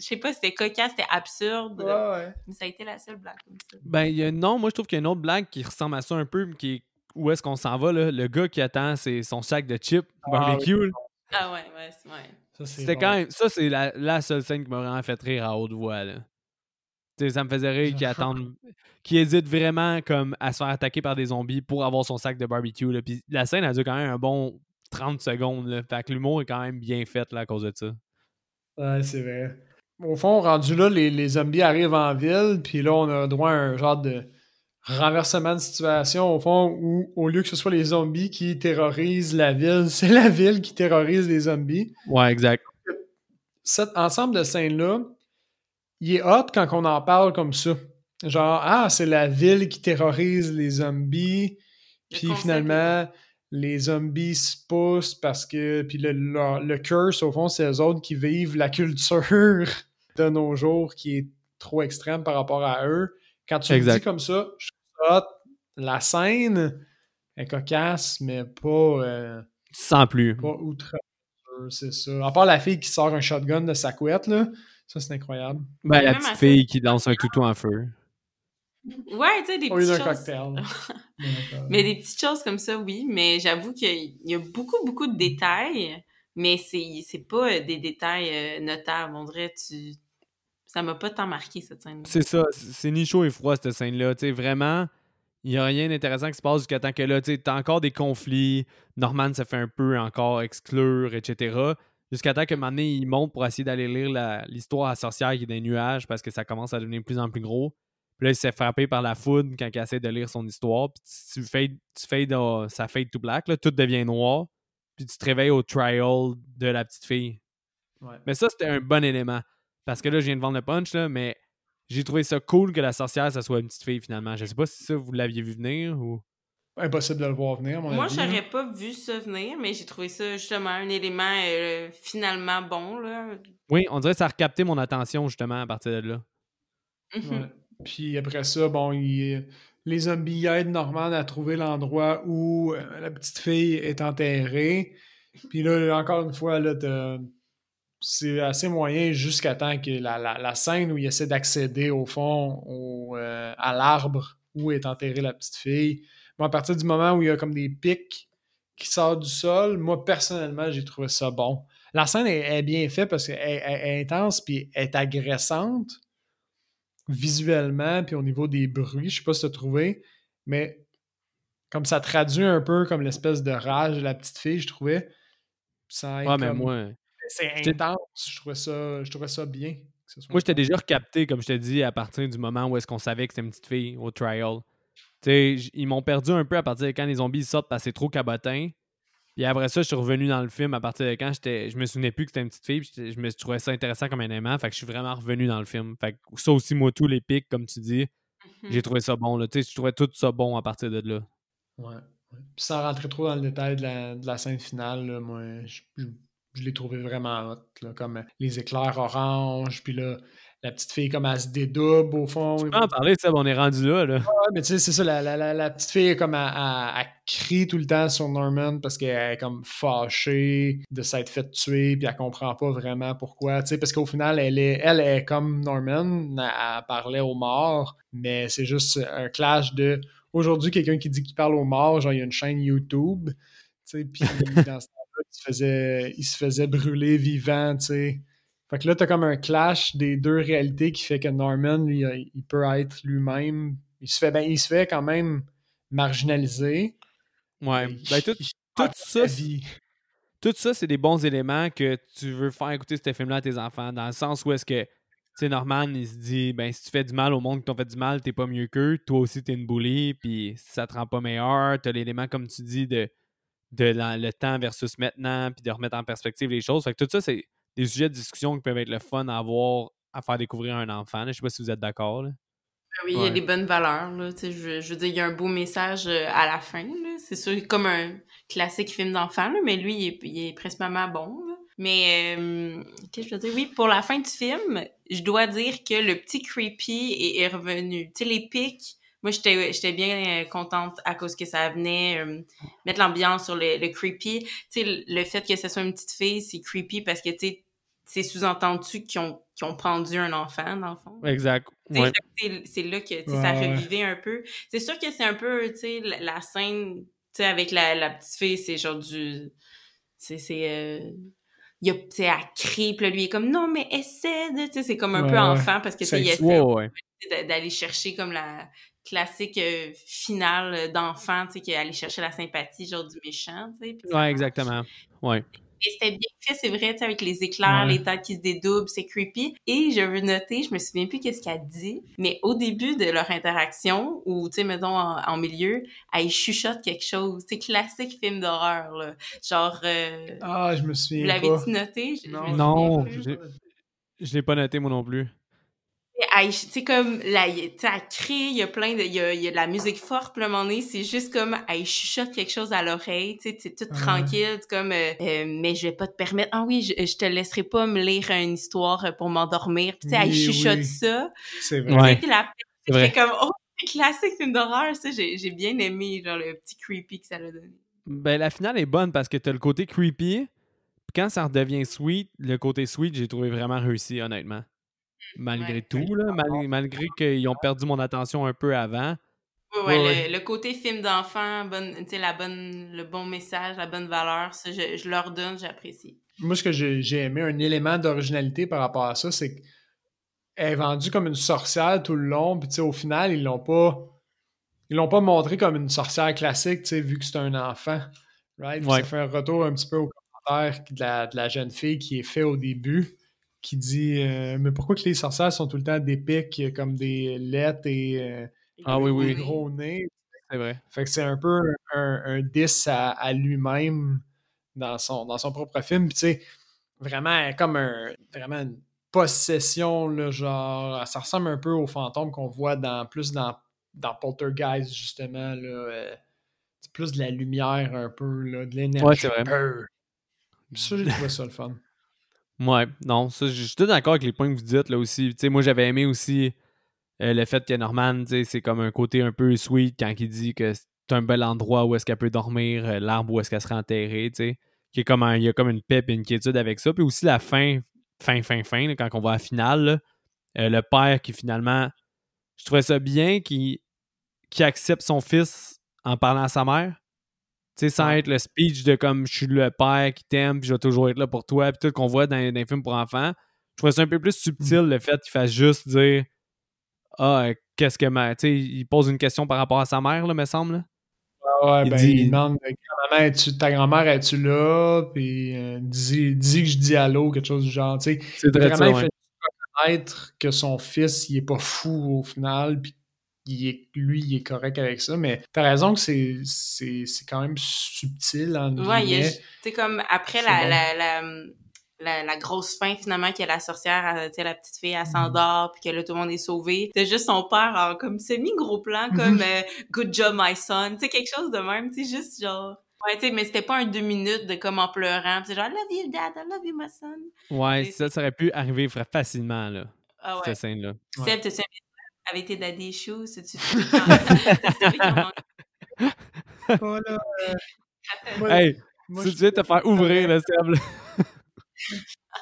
Je sais pas, c'était cocasse, c'était absurde. Ouais, ouais. Mais ça a été la seule blague comme ça. ben il y a- non, moi je trouve qu'il y a une autre blague qui ressemble à ça un peu, qui est où est-ce qu'on s'en va là, le gars qui attend c'est son sac de chips Ah, barbecue. là. Ah ouais, ouais, c'est- ouais. Ça, c'est C'était quand même ça c'est la, la seule scène qui m'a vraiment fait rire à haute voix là. Tu sais, ça me faisait rire qu'il attende qu'il hésite vraiment comme à se faire attaquer par des zombies pour avoir son sac de barbecue là. Puis la scène a dure quand même un bon 30 secondes là. Fait que l'humour est quand même bien fait là à cause de ça. Ouais, c'est vrai. Au fond, rendu là, les, les zombies arrivent en ville, puis là, on a droit à un genre de renversement de situation, au fond, où au lieu que ce soit les zombies qui terrorisent la ville, c'est la ville qui terrorise les zombies. Ouais, exact. Cet ensemble de scènes-là, il est hot quand on en parle comme ça. Genre, ah, c'est la ville qui terrorise les zombies, Le puis concept finalement, les zombies se poussent parce que. Puis le, le, le curse, au fond, c'est eux autres qui vivent la culture de nos jours qui est trop extrême par rapport à eux. Quand tu le dis comme ça, je trouve La scène est cocasse, mais pas. Euh, Sans plus. Pas outre. C'est ça. À part la fille qui sort un shotgun de sa couette, là. Ça, c'est incroyable. Ben, la petite fille qui lance un couteau en feu. Ouais, tu sais, des petites choses. Cocktail. mais des petites choses comme ça, oui. Mais j'avoue qu'il y a beaucoup, beaucoup de détails. Mais c'est pas des détails euh, notables. On dirait tu. Ça m'a pas tant marqué, cette scène. C'est ça. C'est ni chaud et froid, cette scène-là. Vraiment, il n'y a rien d'intéressant qui se passe jusqu'à temps que là, tu as encore des conflits. Norman se fait un peu encore exclure, etc. Jusqu'à temps que maintenant, il monte pour essayer d'aller lire l'histoire à sorcière qui est des nuages parce que ça commence à devenir de plus en plus gros. Puis là, il s'est frappé par la foudre quand il essaie de lire son histoire. Puis tu fades, tu fades, ça fade to black, là, tout devient noir. Puis tu te réveilles au trial de la petite fille. Mais ça, c'était un bon élément. Parce que là, je viens de vendre le punch, là, mais j'ai trouvé ça cool que la sorcière, ça soit une petite fille finalement. Je sais pas si ça, vous l'aviez vu venir ou. Impossible de le voir venir, mon Moi, j'aurais pas vu ça venir, mais j'ai trouvé ça justement un élément euh, finalement bon. Là. Oui, on dirait que ça a recapté mon attention justement à partir de là. Puis après ça, bon, les zombies aident Norman à trouver l'endroit où euh, la petite fille est enterrée. Puis là, encore une fois, là, c'est assez moyen jusqu'à temps que la, scène où il essaie d'accéder au fond euh, à l'arbre où est enterrée la petite fille. Moi, à partir du moment où il y a comme des pics qui sortent du sol, moi personnellement, j'ai trouvé ça bon. La scène est, bien faite parce qu'elle est intense puis est agressante visuellement puis au niveau des bruits. Je sais pas si tu as trouvé, mais comme ça traduit un peu comme l'espèce de rage de la petite fille, je trouvais. Ça ouais, mais moi, c'est intense. Je trouvais ça, je trouvais ça bien. Moi, j'étais déjà recapté, comme je t'ai dit, à partir du moment où est-ce qu'on savait que c'était une petite fille au trial. ils m'ont perdu un peu à partir de quand les zombies sortent parce que c'est trop cabotin. Puis après ça, je suis revenu dans le film à partir de quand j'étais. Je me souvenais plus que c'était une petite fille. je me trouvais ça intéressant comme un aimant. Fait que je suis vraiment revenu dans le film. Fait que ça aussi, moi, tous les pics, comme tu dis, j'ai mhm. trouvé ça bon. Là. Je trouvais tout ça bon à partir de là. Ouais. Puis sans rentrer trop dans le détail de la, de la scène finale, moi, je, je l'ai trouvé vraiment hot, comme les éclairs orange, puis là, la petite fille comme elle se dédouble au fond. Tu peux en parler, ça, on est rendu là. là. Ouais, mais tu sais, c'est ça, la, la, la, petite fille comme elle, crie tout le temps sur Norman parce qu'elle est comme fâchée de s'être fait tuer, puis elle comprend pas vraiment pourquoi, tu sais, parce qu'au final, elle est, elle est comme Norman, elle parlait aux morts, mais c'est juste un clash de aujourd'hui, quelqu'un qui dit qu'il parle aux morts, genre il y a une chaîne YouTube, tu sais, puis dans ce il se faisait, il se faisait brûler vivant, tu sais. Fait que là, t'as comme un clash des deux réalités qui fait que Norman, lui, il peut être lui-même. Il se fait, ben, il se fait quand même marginaliser. Ouais. Ben, tout, tout ça, tout ça, c'est des bons éléments que tu veux faire écouter ce film-là à tes enfants, dans le sens où est-ce que, tu sais, Norman, il se dit, ben, si tu fais du mal au monde qui t'ont fait du mal, t'es pas mieux qu'eux, toi aussi, t'es une bully, puis ça te rend pas meilleur. T'as l'élément, comme tu dis, de de le temps versus maintenant, puis de remettre en perspective les choses. Fait que tout ça, c'est des sujets de discussion qui peuvent être le fun à avoir, à faire découvrir à un enfant. Je sais pas si vous êtes d'accord. Ben oui, il y a des bonnes valeurs. Là, je, je veux dire, il y a un beau message euh, à la fin. C'est sûr, comme un classique film d'enfant, mais lui, il est, il est presque bon. Mais, euh, qu'est-ce que je veux dire? Oui, pour la fin du film, je dois dire que le petit creepy est, est revenu. Tu sais, les pics, moi, j'étais bien euh, contente à cause que ça venait euh, mettre l'ambiance sur le, creepy. Tu sais, le fait que ce soit une petite fille, c'est creepy parce que, tu sais, c'est sous-entendu qu'ils ont, ont pendu un enfant, dans le fond. Exact. C'est là que ça revivait un peu. C'est sûr que c'est un peu, tu sais, la, scène, tu sais, avec la, la, petite fille, c'est genre du... C'est... Euh, il a, tu elle crie, puis lui, il est comme, non, mais essaie de, tu sais, c'est comme un peu enfant parce que, tu sais, il essaie d'aller chercher comme la, classique euh, finale d'enfant, tu sais, qui est aller chercher la sympathie, genre du méchant, tu sais. Ouais, exactement. Ouais. Et c'était bien fait, c'est vrai, tu sais, avec les éclairs, les têtes qui se dédoublent, c'est creepy. Et je veux noter, je me souviens plus qu'est-ce qu'elle dit, mais au début de leur interaction, ou, tu sais, mettons, en, milieu, elle chuchote quelque chose. C'est classique film d'horreur, là. Genre... Euh, ah, je me souviens Vous l'avez-tu noté? non, non je l'ai pas noté, moi non plus tu sais, comme, là, elle crie, il y a plein de, il y a, y a de la musique forte, puis à un moment donné, c'est juste comme, elle chuchote quelque chose à l'oreille, tu sais, c'est tout tranquille, comme, euh, euh, mais je vais pas te permettre, ah oui, je, je te laisserai pas me lire une histoire pour m'endormir, tu sais, elle chuchote ça. C'est vrai. la C'est comme, oh, c'est classique film d'horreur, ça. J'ai j'ai bien aimé, genre, le petit creepy que ça l'a donné. Ben, la finale est bonne parce que t'as le côté creepy. Puis quand ça redevient sweet, le côté sweet, j'ai trouvé vraiment réussi, honnêtement. Malgré Ouais. tout, là, mal- malgré qu'ils ont perdu mon attention un peu avant. Ouais, Ouais. Le, le côté film d'enfant, bonne, tu sais, la bonne, le bon message, la bonne valeur, ça, je, je leur donne, j'apprécie. Moi, ce que j'ai aimé, un élément d'originalité par rapport à ça, c'est qu'elle est vendue comme une sorcière tout le long, puis tu sais, au final, ils l'ont pas. Ils l'ont pas montré comme une sorcière classique, tu sais, vu que c'est un enfant. Right? Ouais. Ça fait un retour un petit peu au commentaire de la, de la jeune fille qui est fait au début, qui dit euh, Mais pourquoi que les sorcières sont tout le temps des pics comme des lettres et euh, Ah oui, oui. des gros nez? C'est vrai. Fait que c'est un peu un, un à, à lui-même dans son, dans son propre film. Puis tu sais, vraiment comme un, vraiment une possession, là, genre, ça ressemble un peu au fantôme qu'on voit dans, plus dans, dans Poltergeist, justement, là. euh, c'est plus de la lumière un peu, là, de l'énergie. Ouais, c'est vrai. Ça, j'ai trouvé ça le fun. Ouais, non, ça, je suis d'accord avec les points que vous dites là aussi. Moi, j'avais aimé aussi euh, le fait que Norman, c'est comme un côté un peu sweet quand il dit que c'est un bel endroit où est-ce qu'elle peut dormir, euh, l'arbre où est-ce qu'elle sera enterrée, tu sais. Qui est comme il y a comme une paix et une quiétude avec ça. Puis aussi la fin, fin, fin, fin, quand on va à la finale, euh, le père qui finalement, je trouvais ça bien qui accepte son fils en parlant à sa mère. Tu sais, sans Ouais. être le speech de comme je suis le père qui t'aime, puis je vais toujours être là pour toi, puis tout qu'on voit dans, dans les films pour enfants. Je trouvais ça un peu plus subtil le fait qu'il fasse juste dire Ah, euh, qu'est-ce que ma. Tu sais, il pose une question par rapport à sa mère, là, me semble. là. Ah ouais, Il ben, dit- il demande es-tu- ta grand-mère, es-tu là? Puis euh, dis, dis que je dis allô, quelque chose du genre. Tu sais, vraiment, il ça, ouais. fait reconnaître que son fils, il est pas fou au final, puis il est, lui, il est correct avec ça. Mais t'as raison que c'est, c'est, c'est quand même subtil, en Ouais, tu sais, comme après C'est la, bon. la, la, la, la grosse fin, finalement, que la sorcière, elle, tu sais, la petite fille, elle s'endort, puis que là, tout le monde est sauvé. C'est juste son père en comme semi-gros plan, comme euh, Good job, my son », tu sais, quelque chose de même, tu sais, juste genre... Ouais, tu sais, mais c'était pas un deux minutes de comme en pleurant, c'est genre « I love you, dad, I love you, my son Ouais, ça, ça aurait pu arriver facilement, là, ». Ah ouais. cette scène-là. Ouais. Seb, t'as-tu avec tes daddy issues? Comment- Voilà. Hey, moi, si je- tu viens de te faire ouvrir, le Seb, là.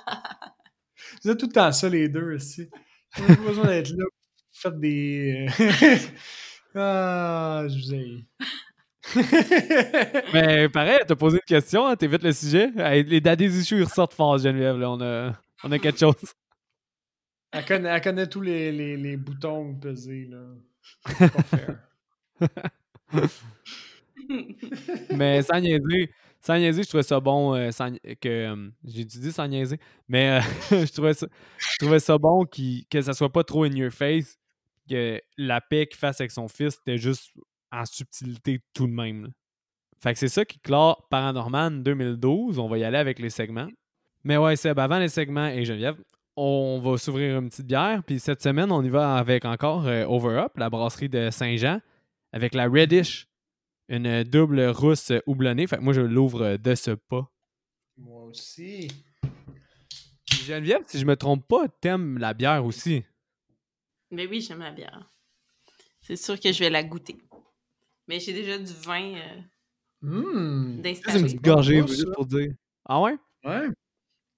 Vous êtes tout le temps ça, les deux, aussi. J'ai pas besoin d'être là. Faites des. ah, je vous ai. Mais pareil, t'as posé une question, hein, t'évites le sujet. Hey, les daddy issues, ils ressortent fort, Geneviève, là. On a, on a quelque chose. Elle connaît, tous les, les, boutons pesés, là. Mais sans niaiser, sans niaiser, je trouvais ça bon euh, que euh, j'ai dit sans mais euh, je trouvais ça bon que ça soit pas trop in your face, que la paix qu'il fasse avec son fils c'était juste en subtilité tout de même. Fait que c'est ça qui clore Paranorman 2012, on va y aller avec les segments. Mais ouais, Seb, avant les segments et Geneviève, on va s'ouvrir une petite bière, puis cette semaine, on y va avec encore euh, Over Up, la brasserie de Saint-Jean, avec la Reddish, une double rousse houblonnée. Fait que moi, je l'ouvre de ce pas. Moi aussi. Puis Geneviève, si je me trompe pas, t'aimes la bière aussi. Mais oui, j'aime la bière. C'est sûr que je vais la goûter. Mais j'ai déjà du vin euh, Hum. C'est une petite gorgée, pour dire. Ah ouais? Ouais.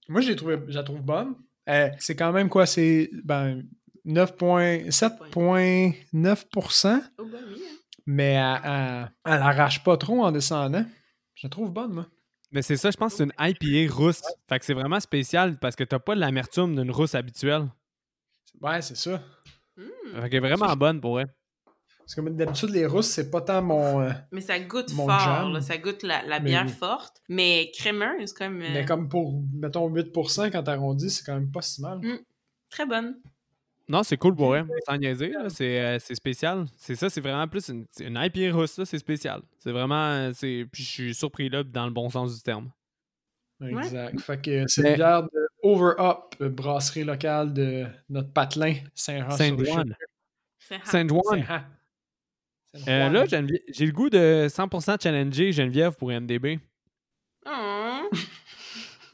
Moi, j'ai trouvé, je la trouve bonne. Euh, c'est quand même quoi? C'est ben, 9,7,9%, Oh, ben oui, hein. mais elle, elle, elle arrache pas trop en descendant. Je la trouve bonne, moi. Mais c'est ça, je pense que c'est une IPA rousse. Fait que c'est vraiment spécial parce que t'as pas de l'amertume d'une rousse habituelle. Ouais, c'est ça. Hmm. Fait qu'elle est vraiment bonne pour elle. Parce que d'habitude, les rousses, c'est pas tant mon. euh, Mais ça goûte Mon fort, là. ça goûte la, bière forte, mais crémeuse comme... euh, Mais comme pour, mettons, 8% quand t'arrondis, c'est quand même pas si mal. Très bonne. Non, c'est cool pour elle. Sans niaiser, là, c'est, euh, c'est spécial. C'est ça, c'est vraiment plus une, une IPA rousse, là, c'est spécial. C'est vraiment. C'est... Puis je suis surpris là, dans le bon sens du terme. Exact. Fait que c'est une bière de Over Up, brasserie locale de notre patelin, Saint-Jean. Saint-Juan. Saint-Juan. Euh, là, j'ai le goût de 100% challenger Geneviève pour MDB. Oh.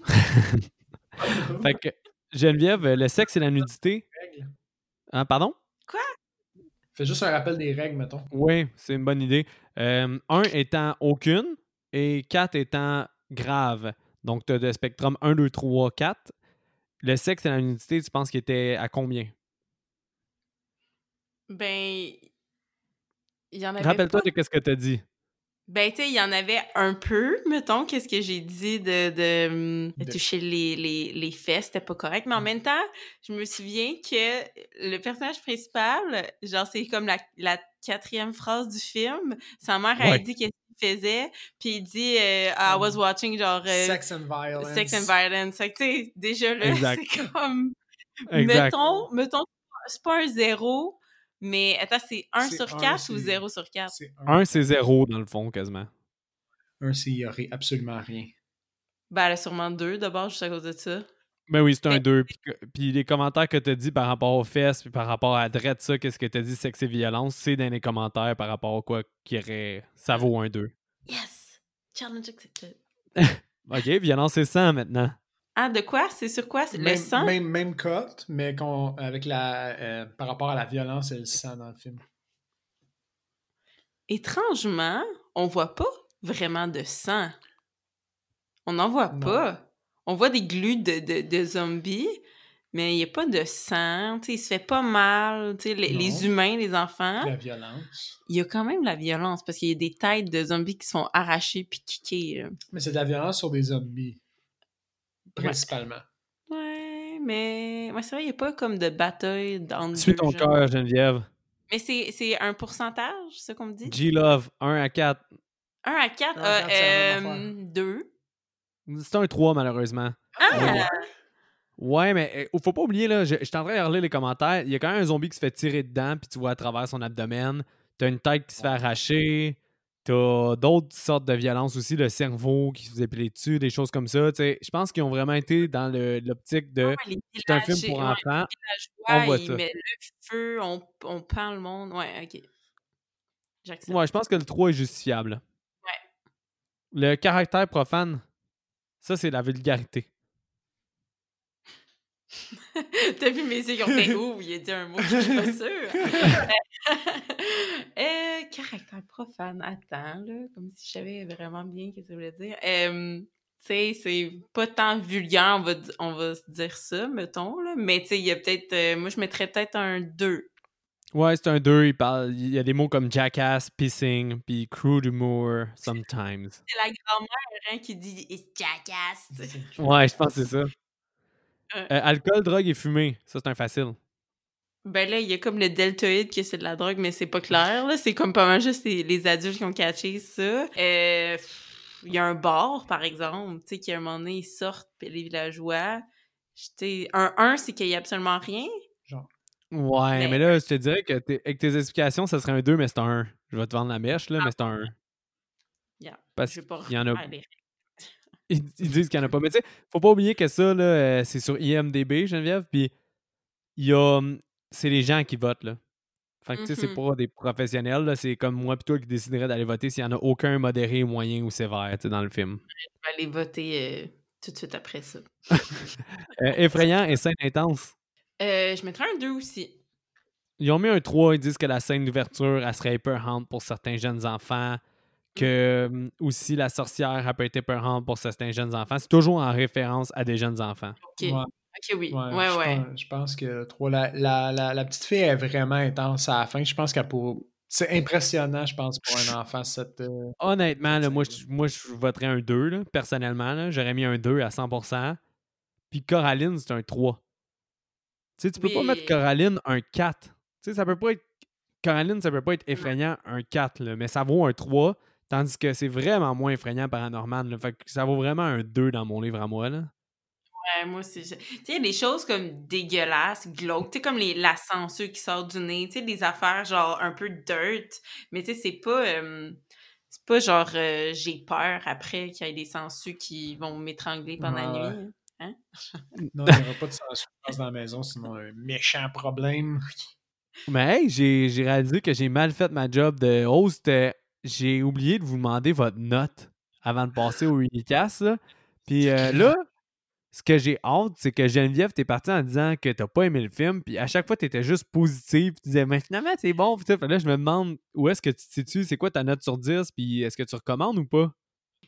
Fait que, Geneviève, le sexe et la nudité. Hein, pardon? Quoi? Fais juste un rappel des règles, mettons. Oui, c'est une bonne idée. Euh, un étant aucune et quatre étant grave. Donc, tu as le spectrum 1, 2, 3, 4. Le sexe et la nudité, tu penses qu'il était à combien? Ben, il y en avait Rappelle-toi pas. de ce que tu as dit. Ben, tu sais, il y en avait un peu, mettons, qu'est-ce que j'ai dit de, de, toucher les, les, les fesses, c'était pas correct. Mais en Mm. même temps, je me souviens que le personnage principal, genre, c'est comme la, la quatrième phrase du film. Sa mère, Ouais. elle dit qu'est-ce qu'il faisait, puis il dit euh, I was watching, genre, euh, Sex and violence. Sex and Violence. Fait que, tu sais, déjà là, c'est comme. Exact. Mettons, mettons, c'est pas un zéro, mais attends, c'est 1 C'est sur un, 4 ou c'est- 0 sur 4? C'est un. Un, c'est zéro dans le fond, quasiment. Un, c'est il y aurait absolument rien. Ben, elle a sûrement deux d'abord, juste à cause de ça. Ben oui, c'est un Mais- 2. Puis, puis les commentaires que tu as dit par rapport aux fesses, puis par rapport à Dredd, ça, qu'est-ce que tu as dit, sexe et violence, c'est dans les commentaires par rapport à quoi qui aurait. Ça vaut un 2. Yes! Challenge accepted. Ok, violence et sang maintenant. Ah, de quoi? C'est sur quoi? C'est le sang? même, même cote, mais avec la, euh, par rapport à la violence et le sang dans le film. Étrangement, on voit pas vraiment de sang. On n'en voit Non. pas. On voit des glues de, de, de zombies, mais il n'y a pas de sang. Il se fait pas mal. Les, les humains, les enfants, La violence. il y a quand même de la violence parce qu'il y a des têtes de zombies qui sont arrachées puis kickées. là. Mais c'est de la violence sur des zombies. Principalement. Ouais, mais ouais, c'est vrai, il n'y a pas comme de bataille dans Suis ton cœur, Geneviève. Mais c'est c'est un pourcentage, c'est ça qu'on me dit? G-Love, 1 à 4. 1 à 4, Un à quatre, c'est la même euh, 2. C'est un 3, malheureusement. Ah! Ouais. Ouais, mais euh, faut pas oublier, là, je, je suis en train de relire les commentaires. Il y a quand même un zombie qui se fait tirer dedans, puis tu vois à travers son abdomen. T'as une tête qui se fait arracher. T'as d'autres sortes de violences aussi, le cerveau qui se faisait piler dessus, des choses comme ça. Je pense qu'ils ont vraiment été dans l'optique de. Ouais, les C'est un film pour ouais, enfants. on voit ça. mettent le feu, on, on pend le monde. Ouais, ok. J'accepte. Ouais, je pense que le 3 est justifiable. Le caractère profane, ça, c'est la vulgarité. T'as vu mes yeux qui ont fait ouh, il a dit un mot je suis pas sûre. euh, caractère profane, attends, là, comme si je savais vraiment bien ce que ça voulait dire. Euh, tu sais, c'est pas tant vulgaire, on va, on va se dire ça, mettons, là, mais tu sais, il y a peut-être, euh, moi je mettrais peut-être un 2. Ouais, c'est un 2. Il, parle, il y a des mots comme jackass, pissing, puis crude humor, sometimes. C'est la grand-mère hein, qui dit « It's jackass ». Ouais, je pense que c'est ça. Euh. Euh, alcool, drogue et fumée. Ça, c'est un facile. Ben là, il y a comme le deltoïde que c'est de la drogue, mais c'est pas clair, là. C'est comme pas mal juste les, les adultes qui ont catché ça. Euh, Il y a un bar, par exemple, tu sais, qui à un moment donné, ils sortent, puis les villageois. Tu sais, un 1, c'est qu'il y a absolument rien. Ouais, Mais- mais là, je te dirais que t'es- avec tes explications, ça serait un 2, mais c'est un 1. Je vais te vendre la mèche, là, mais c'est un 1. Yeah. Parce Je vais pas qu'il y en a. les- Ils, ils disent qu'il n'y en a pas. Mais tu sais, faut pas oublier que ça, là, euh, c'est sur IMDB, Geneviève, puis il y a. hum, C'est les gens qui votent, là. Fait que, tu sais, c'est Mhm. pas des professionnels, là. C'est comme moi, puis toi qui déciderais d'aller voter s'il y en a aucun modéré, moyen ou sévère, tu sais, dans le film. Je vais aller voter euh, tout de suite après ça. Euh, effrayant et scène intense. Euh, je mettrais un 2 aussi. Ils ont mis un 3, ils disent que la scène d'ouverture, elle serait épeurante pour certains jeunes enfants. Que hum, aussi la sorcière, elle peut être épeurante pour certains jeunes enfants. C'est toujours en référence à des jeunes enfants. OK. Ouais, OK, oui. ouais, Ouais, je ouais. Pense, je pense que trop. La, la, la, la petite fille est vraiment intense à la fin. Je pense qu'elle pour. C'est impressionnant, je pense, pour un enfant, cette. euh, Honnêtement, là, moi, je, moi, je voterais un 2, là, personnellement. là. J'aurais mis un 2 à 100%. Puis Coraline, c'est un 3. Tu sais, tu peux pas mettre. Coraline un 4. Tu sais, ça peut pas être... Coraline, ça peut pas être effrayant un 4, là, mais ça vaut un 3. Tandis que c'est vraiment moins effrayant Paranormal. Là. Fait que ça vaut vraiment un 2 dans mon livre à moi. Là. Ouais, moi, c'est. Tu sais, il y a des choses comme dégueulasses, glauques, tu sais, comme les, la censure qui sort du nez, tu sais, des affaires genre un peu dirt, mais tu sais, c'est pas. euh, c'est pas genre euh, j'ai peur après qu'il y ait des sangsues qui vont m'étrangler pendant la nuit. hein? Non, il n'y aura pas de pense, dans la maison, sinon un méchant problème. Mais hey, j'ai j'ai réalisé que j'ai mal fait ma job de host. J'ai oublié de vous demander votre note avant de passer au là. Puis euh, là, ce que j'ai hâte, c'est que Geneviève, t'es partie en disant que t'as pas aimé le film, puis à chaque fois, t'étais juste positive, tu disais, mais finalement, c'est bon, puis là, je me demande où est-ce que tu te situes, c'est quoi ta note sur 10, puis est-ce que tu recommandes ou pas?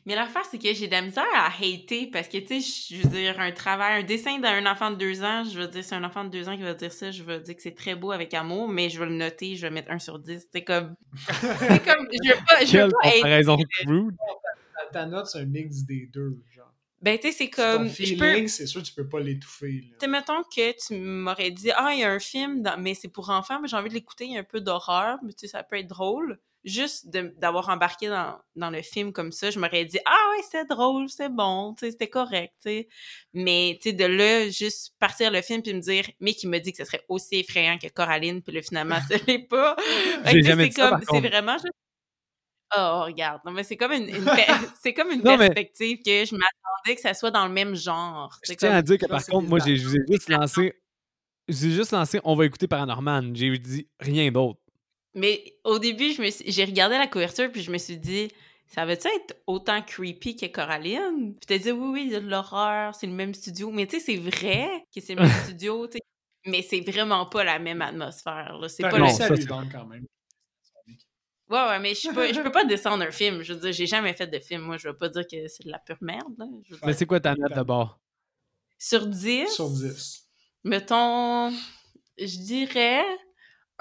Mais l'affaire, c'est que j'ai de la misère à hater parce que, tu sais, je veux dire, un travail, un dessin d'un enfant de deux ans, je veux dire, c'est un enfant de deux ans qui va dire ça, je veux dire que c'est très beau avec amour, mais je vais le noter, je vais mettre un sur 10. C'est comme. c'est comme. Je veux pas. Je veux pas comparaison rude. Ta, ta note, c'est un mix des deux, genre. Ben, tu sais, c'est comme. Je peux. c'est sûr, tu peux pas l'étouffer. Tu sais, mettons que tu m'aurais dit, ah, il y a un film, dans- mais c'est pour enfants, mais j'ai envie de l'écouter, il y a un peu d'horreur, mais tu sais, ça peut être drôle. Juste d'avoir embarqué dans, dans le film comme ça, je m'aurais dit, ah ouais, c'était drôle, c'est bon, c'était correct. Mais, de là, juste partir le film puis me dire, mais qui me dit que ce serait aussi effrayant que Coraline, puis là, finalement, ce n'est pas. C'est c'est vraiment juste. Oh, regarde. Non, mais c'est comme une, c'est comme une Non, mais- perspective que je m'attendais que ça soit dans le même genre. Je C'est tiens comme- à dire que par c'est contre, moi, je vous ai juste lancé. J'ai juste lancé On va écouter Paranorman. J'ai dit rien d'autre. Mais au début, je me suis- j'ai regardé la couverture puis je me suis dit, ça va-tu être autant creepy que Coraline? Puis t'as dit, oui, oui, il y a de l'horreur, c'est le même studio. Mais tu sais, c'est vrai que c'est le même studio, tu sais. Mais c'est vraiment pas la même atmosphère, là. C'est pas non, le... ça, quand même. Ouais, ouais, mais je peux, je peux pas descendre un film. Je veux dire, j'ai jamais fait de film. Moi, je veux pas dire que c'est de la pure merde, là. Je veux dire, Mais c'est quoi ta note d'abord? Sur 10, Sur 10. mettons, je dirais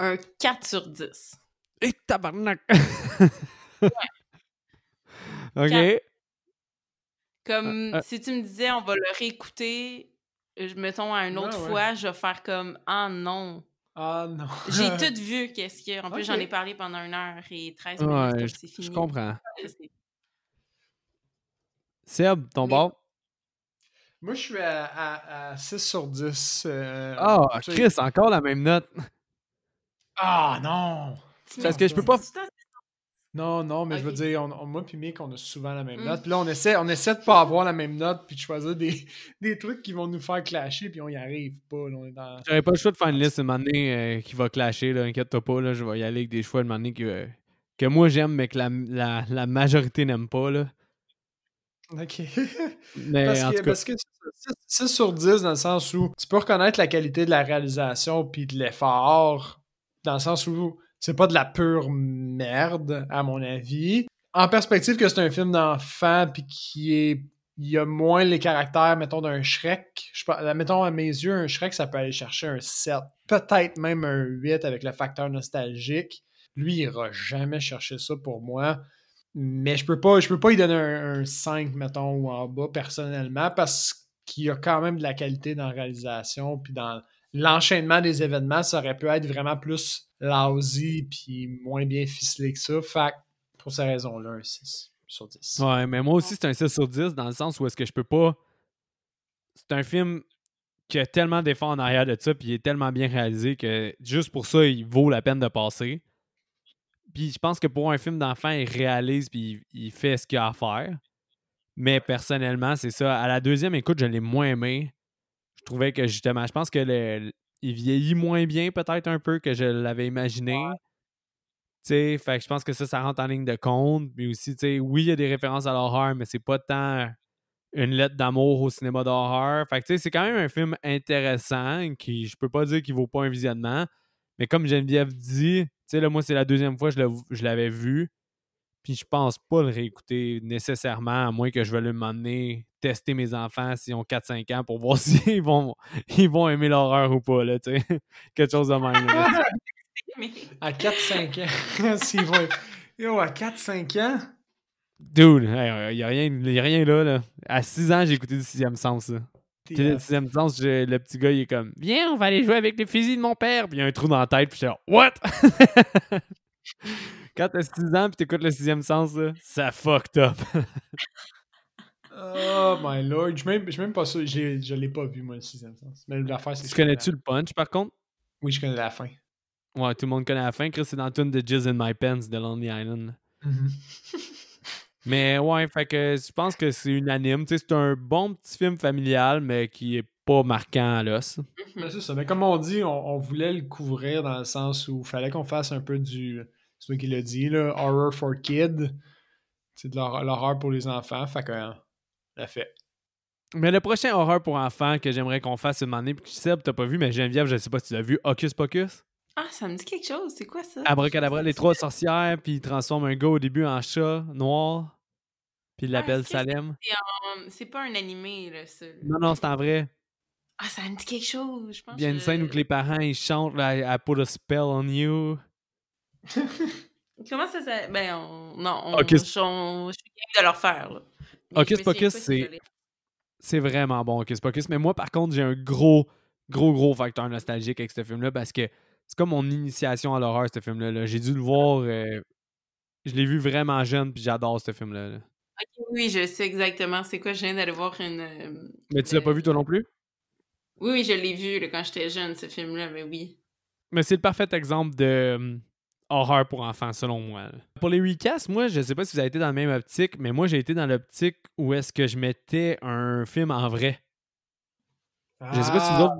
un 4 sur 10. Et tabarnak! ok. Quatre. Comme Euh, euh. si tu me disais, on va le réécouter, je mettons à une autre Ouais, ouais. fois, je vais faire comme Ah non. Ah non. J'ai tout vu, qu'est-ce qu'il y a. En plus, j'en ai parlé pendant une heure et 13 minutes, je, c'est je fini. comprends. C'est- Seb, ton Mais- bord? Moi, je suis à, à, à 6 sur 10. euh, Ah, sais- Chris, encore la même note. Ah non! Parce que je peux pas- Non, non, mais je veux dire, on, on- moi puis Mick, on a souvent la même Mm. note. Puis là, on essaie, on essaie de pas avoir la même note puis de choisir des, des trucs qui vont nous faire clasher puis on y arrive pas. là, on est dans... J'aurais pas le choix de faire une liste une moment donné euh, qui va clasher, là, inquiète-toi pas, là, je vais y aller avec des choix une moment donné que, que moi j'aime, mais que la, la, la majorité n'aime pas. Là. OK. Mais parce, en que, tout cas, parce que 6 sur 10 dans le sens où tu peux reconnaître la qualité de la réalisation puis de l'effort, dans le sens où c'est pas de la pure merde, à mon avis. En perspective que c'est un film d'enfant puis qui est. Il y a moins les caractères, mettons, d'un Shrek. Par- mettons, à mes yeux, un Shrek, ça peut aller chercher un 7, peut-être même un 8 avec le facteur nostalgique. Lui, il ira jamais chercher ça pour moi. Mais je peux pas, je peux pas y donner un, un 5, mettons, ou en bas, personnellement, parce qu'il y a quand même de la qualité dans la réalisation, puis dans l'enchaînement des événements, ça aurait pu être vraiment plus lousy, puis moins bien ficelé que ça. Fait pour ces raisons-là, un 6 sur 10. ouais, mais moi aussi c'est un 6 sur 10 dans le sens où est-ce que je peux pas. C'est un film qui a tellement d'efforts en arrière de ça, puis il est tellement bien réalisé que juste pour ça, il vaut la peine de passer. Puis je pense que pour un film d'enfant, il réalise puis il, il fait ce qu'il a à faire. Mais personnellement, c'est ça. À la deuxième écoute, je l'ai moins aimé. Je trouvais que justement, je pense que le- il vieillit moins bien peut-être un peu que je l'avais imaginé. Tu sais, fait que je pense que ça, ça rentre en ligne de compte. Puis aussi, tu sais, oui, il y a des références à l'horreur, mais c'est pas tant une lettre d'amour au cinéma d'horreur. Fait que tu sais, c'est quand même un film intéressant qui, je peux pas dire qu'il vaut pas un visionnement. Mais comme Geneviève dit, tu sais, là, moi, c'est la deuxième fois que je l'avais vu. Puis je pense pas le réécouter nécessairement, à moins que je veuille m'emmener tester mes enfants s'ils ont 4-5 ans pour voir s'ils vont, ils vont aimer l'horreur ou pas, là, tu sais. Quelque chose de même. là. À 4-5 ans, s'ils vont... Yo, à 4-5 ans? Dude, il n'y a, rien- y a rien là, là. À 6 ans, j'ai écouté le sixième sens. Là. à- le sixième sens, je- le petit gars, il est comme Viens, on va aller jouer avec les fusils de mon père. Puis il y a un trou dans la tête, puis je suis genre What? Quand t'as 6 ans, puis t'écoutes le sixième sens, là, ça fucked up. Oh my lord, je suis même, je suis même pas sûr, je l'ai pas vu moi le sixième sens. Mais l'affaire c'est tu connais-tu le punch, par contre? Oui, je connais la fin. Ouais, tout le monde connaît la fin. Chris, c'est dans tune de Jizz in My Pants de Lonely Island. Mais ouais, fait que je pense que c'est unanime. C'est un bon petit film familial, mais qui est pas marquant à l'os. Mais c'est ça. Mais comme on dit, on, on voulait le couvrir dans le sens où il fallait qu'on fasse un peu du. C'est toi qui l'as dit, là, horror for kids. C'est de l'hor- l'horreur pour les enfants. Fait que. Fait. Mais le prochain horreur pour enfants que j'aimerais qu'on fasse une année, puis Seb, t'as pas vu, mais Geneviève, je sais pas si tu l'as vu, Hocus Pocus. Ah, ça me dit quelque chose. C'est quoi ça? Abracadabra, les trois sorcières, puis ils transforment un gars au début en chat noir, puis ils Ah, l'appellent que c'est- Salem. c'est pas un animé, là, ça. Non, non, c'est en vrai. Ah, ça me dit quelque chose, je pense. Il y a une que- scène où que les parents ils chantent là, I put a spell on you. Comment ça s'appelle? Ben, on... non, on... Hocus- je on- je suis game de leur faire, là. Hocus Pocus, c'est-. C'est vraiment bon, Hocus Pocus. Mais moi, par contre, j'ai un gros, gros, gros facteur nostalgique avec ce film-là parce que c'est comme mon initiation à l'horreur, ce film-là. là. J'ai dû le voir. euh, Je l'ai vu vraiment jeune, puis j'adore ce film-là. là. Oui, je sais exactement c'est quoi. Je viens d'aller voir une. euh, Mais tu l'as pas vu toi non plus? Oui, oui, je l'ai vu là, quand j'étais jeune, ce film-là, mais oui. Mais c'est le parfait exemple de horreur pour enfants, selon moi. Pour les recasts, moi, je sais pas si vous avez été dans la même optique, mais moi, j'ai été dans l'optique où est-ce que je mettais un film en vrai. Je sais pas si vous Ah, autres...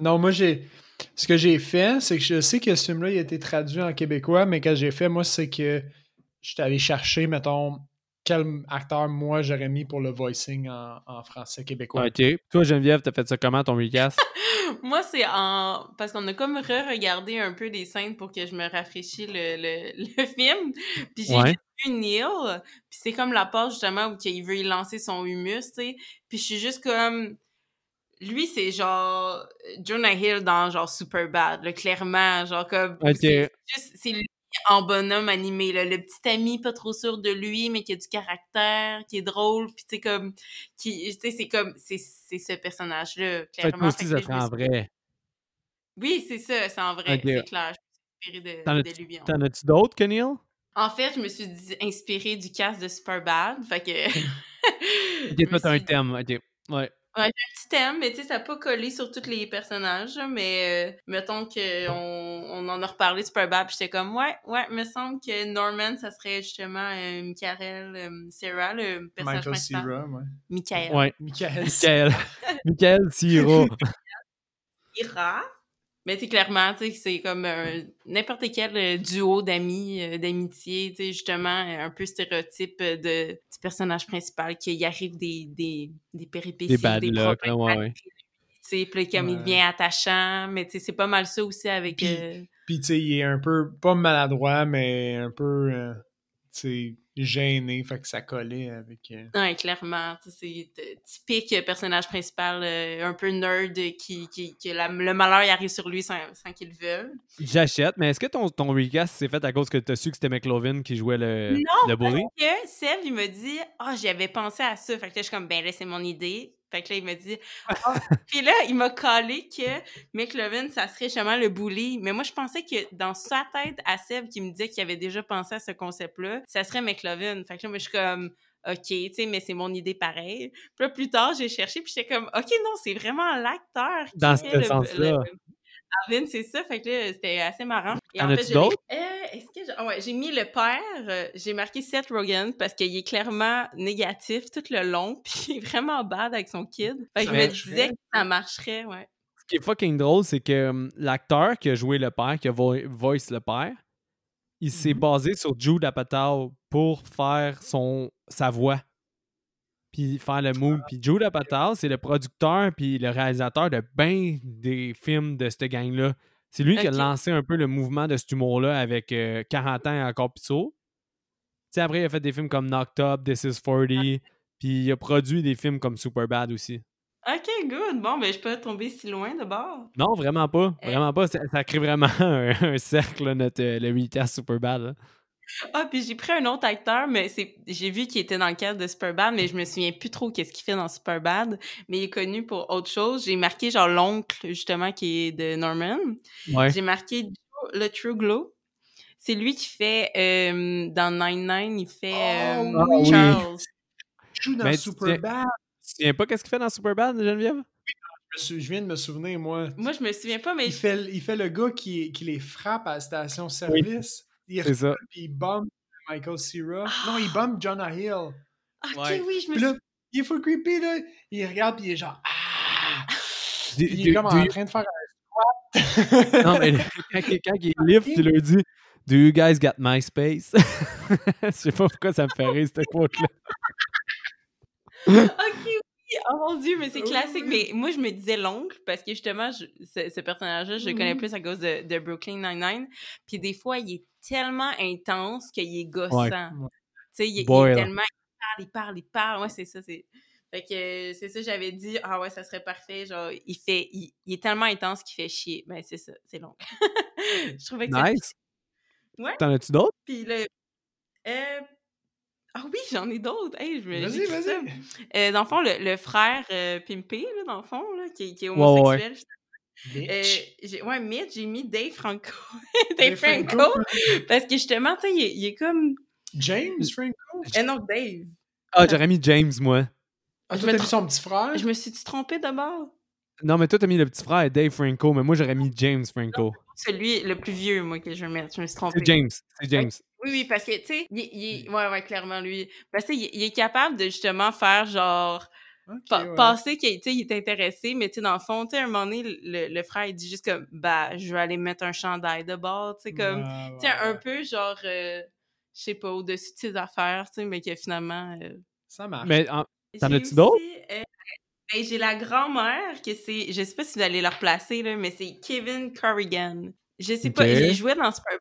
Non, moi, j'ai. Ce que j'ai fait, c'est que je sais que ce film-là, il a été traduit en québécois, mais que j'ai fait, moi, c'est que j'étais allé chercher, mettons, quel acteur, moi, j'aurais mis pour le voicing en, en français québécois? OK. Toi, Geneviève, t'as fait ça comment, ton recast? Moi, c'est en. Parce qu'on a comme re-regardé un peu des scènes pour que je me rafraîchisse le, le, le film. Puis j'ai Ouais. vu Neil. Puis c'est comme la part justement où il veut y lancer son humus, tu sais. Puis je suis juste comme. Lui, c'est genre Jonah Hill dans genre Superbad, là, clairement. Genre comme. Ok. C'est juste. C'est lui en bonhomme animé, là, le petit ami pas trop sûr de lui, mais qui a du caractère, qui est drôle, puis tu sais, comme. Qui, tu sais, c'est comme. C'est c'est ce personnage-là, Fait que clairement. aussi, Fait que ça serait me en vrai. oui, c'est ça, c'est en vrai, c'est clair. Je suis inspirée de, de lui. T'en as-tu d'autres que Neil? En fait, je me suis dit- inspirée du cast de Superbad, fait que... Ok, toi, t'as un thème. OK. Ouais. Petit thème, mais tu sais, ça n'a pas collé sur tous les personnages, mais euh, mettons qu'on on en a reparlé de Superbad, puis j'étais comme, ouais, ouais, me semble que Norman, ça serait justement euh, Michael euh, Serra, le personnage Michael principal. Cera, ouais. Michael. Ouais. Michael Michael. Michael Siro. Ira. Mais sais, clairement, tu sais, c'est comme un- n'importe quel euh, duo d'amis, euh, d'amitié, tu sais, justement, euh, un peu stéréotype euh, de, du personnage principal, qu'il y arrive des, des, des péripéties, Des bad luck, problèmes là, ouais, ouais. Tu sais, puis comme il devient attachant, mais tu sais, c'est pas mal ça aussi avec... Puis- euh, Puis, tu sais, il est un peu, pas maladroit, mais un peu, euh, tu sais, gêné, fait que ça collait avec... euh, Ouais, clairement. tu C'est typique personnage principal, euh, un peu nerd, qui, qui, la- le malheur il arrive sur lui sans, sans qu'il le veuille. J'achète, mais est-ce que ton, ton recast s'est fait à cause que t'as su que c'était McLovin qui jouait le, Non, le bully? que Seb, il m'a dit Ah, j'y avais pensé à ça. Fait que là, je suis comme Ben là, c'est mon idée. Fait que là, il m'a dit Ah. Puis là, il m'a collé que McLovin, ça serait justement le bully. Mais moi, je pensais que dans sa tête, à Seb, qui me disait qu'il avait déjà pensé à ce concept-là, ça serait McLovin. Fait que là, moi, je suis comme OK, tu sais, mais c'est mon idée pareil. Puis là, plus tard, j'ai cherché, puis j'étais comme OK, non, c'est vraiment l'acteur qui Dans fait ce le- sens-là. le- Arvin, c'est ça. Fait que là, c'était assez marrant. Et en fait, d'autres? Euh, Est-ce que j'ai... ah ouais, j'ai mis le père, euh, j'ai marqué Seth Rogen parce qu'il est clairement négatif tout le long, puis il est vraiment bad avec son kid. Fait que Ça je me disais que ça marcherait, ouais. Ce qui est fucking drôle, c'est que hum, l'acteur qui a joué le père, qui a vo- voice le père, il s'est Mhm. basé sur Jude Apatow pour faire son, sa voix. Puis faire le move. Puis Jude Apatow, c'est le producteur puis le réalisateur de bien des films de cette gang-là. C'est lui qui a lancé un peu le mouvement de cet humour-là avec euh, 40 ans et encore plus tôt. Tu sais, après, il a fait des films comme Knocked Up, This is 40, puis il a produit des films comme Superbad aussi. Ok, good. Bon, ben, je peux tomber si loin de bord. Non, vraiment pas. Euh. Vraiment pas. Ça, ça crée vraiment un, un cercle, là, notre, euh, le recast Superbad. là. Ah, puis j'ai pris un autre acteur, mais c'est j'ai vu qu'il était dans le cadre de Superbad, mais je me souviens plus trop qu'est-ce qu'il fait dans Superbad, mais il est connu pour autre chose. J'ai marqué genre l'oncle, justement, qui est de Norman. Ouais. J'ai marqué le True Glow. C'est lui qui fait euh, dans Nine Nine, il fait Oh, euh, oui. Charles. Il joue dans Mais Superbad. Tu te souviens pas qu'est-ce qu'il fait dans Superbad, Geneviève? Je viens de me souvenir, moi. Moi, je me souviens pas, mais Il fait, il fait le gars qui, qui les frappe à la station-service. Il C'est ça. recule, puis il bombe Michael Cera. Non, il bombe Jonah Hill. ok, Ouais. oui, je me Puis là, il est full creepy, là. Il regarde, puis il est genre... Ah! Il est comme en train de faire un squat. Non, mais quand, il- quand il lift, il leur dit Do you guys got MySpace? Je sais pas pourquoi ça me fait rire, cette quote-là. Ok, oui, oh mon dieu, mais c'est classique. Mais moi, je me disais l'oncle parce que justement, ce, ce personnage-là, je le connais Mhm. plus à cause de, de Brooklyn Nine-Nine. Puis des fois, il est tellement intense qu'il est gossant. Ouais. Tu sais, il, est tellement. Il parle, il parle, il parle. Ouais, c'est ça. C'est... Fait que euh, c'est ça, j'avais dit, ah ouais, ça serait parfait. Genre, il fait. Il, il est tellement intense qu'il fait chier. Ben, c'est ça, c'est l'oncle. je trouvais que c'était- Nice. Ouais. T'en as-tu d'autres? Puis le. Euh... Ah oui, j'en ai d'autres. Hey, je me Vas-y, vas-y. Euh, dans le fond, le, le frère euh, Pimpé, là, dans le fond, là, qui, qui est Ouais, ouais, ouais. Euh, ouais, Mitch, j'ai mis Dave Franco. Dave Dave Franco. Franco? Parce que justement, tu sais, il, est- il est comme. James Franco? Eh non, Dave. Ah, j'aurais mis James, moi. Ah, Je toi, t'as mis son petit frère? Je me suis-tu trompée d'abord? Non, mais toi, t'as mis le petit frère Dave Franco, mais moi, j'aurais mis James Franco. Celui le plus vieux, moi, que je vais mettre. Je me suis trompée. C'est James. C'est James. Oui, oui, parce que, tu sais, il, il est- ouais, ouais, clairement, lui. Parce que, tu sais, il, il est capable de justement faire genre. Ok, pa- ouais. Passer qu'il est intéressé, mais dans le fond, à un moment donné, le, le frère, il dit juste comme, bah, je vais aller mettre un chandail de bord, tu sais, comme. Ouais, un peu genre, euh, je sais pas, au-dessus de ses affaires, tu sais, mais que finalement. euh, Ça marche. Mais en- T'en as-tu d'autres? euh, ben, j'ai la grand-mère, que c'est. Je sais pas si vous allez la replacer, là, mais c'est Kevin Corrigan. Je sais pas, il jouait dans Super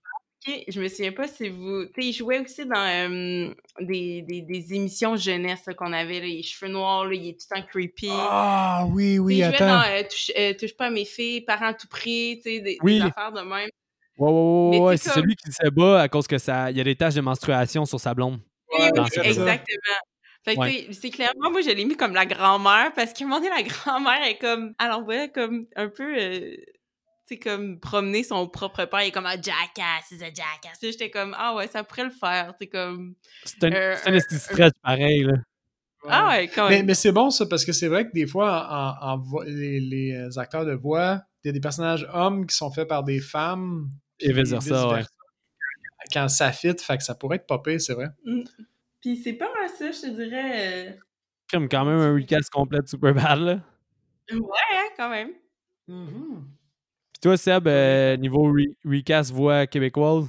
Je me souviens pas si vous. Tu sais, il jouait aussi dans euh, des, des, des émissions jeunesse qu'on avait, là, les cheveux noirs, là, il est tout le temps creepy. Ah, oui, oui, il jouait dans attends. euh, touche, euh, Touche pas à mes filles, Parents à tout prix, tu sais, des, Oui. des affaires de même. Ouais, ouais, ouais, ouais, c'est comme- celui qui se bat à cause que ça. Il y a des taches de menstruation sur sa blonde. Oui, Ouais, oui, c'est ça. exactement. Fait que, Ouais. c'est clairement, moi, je l'ai mis comme la grand-mère, parce qu'à un moment donné, la grand-mère est comme, elle envoyait comme un peu, tu sais, comme promener son propre père, il est comme, ah, jackass, c'est un jackass. J'étais comme, ah ouais, ça pourrait le faire, sais, comme, C'est un, Euh, c'est un esti stretch pareil, là. ah ouais, quand Mais, même. mais c'est bon ça parce que c'est vrai que des fois, en, les, les acteurs de voix, il y a des personnages hommes qui sont faits par des femmes. Et puis vice-versa, ouais. Quand ça fit, fait que ça pourrait être pire, c'est vrai. Puis c'est pas mal ça, je te dirais. Comme quand même un recast complet de Superbad, là. euh, Ouais, hein, quand même. Puis toi, Seb, euh, niveau re- recast voix québécoise?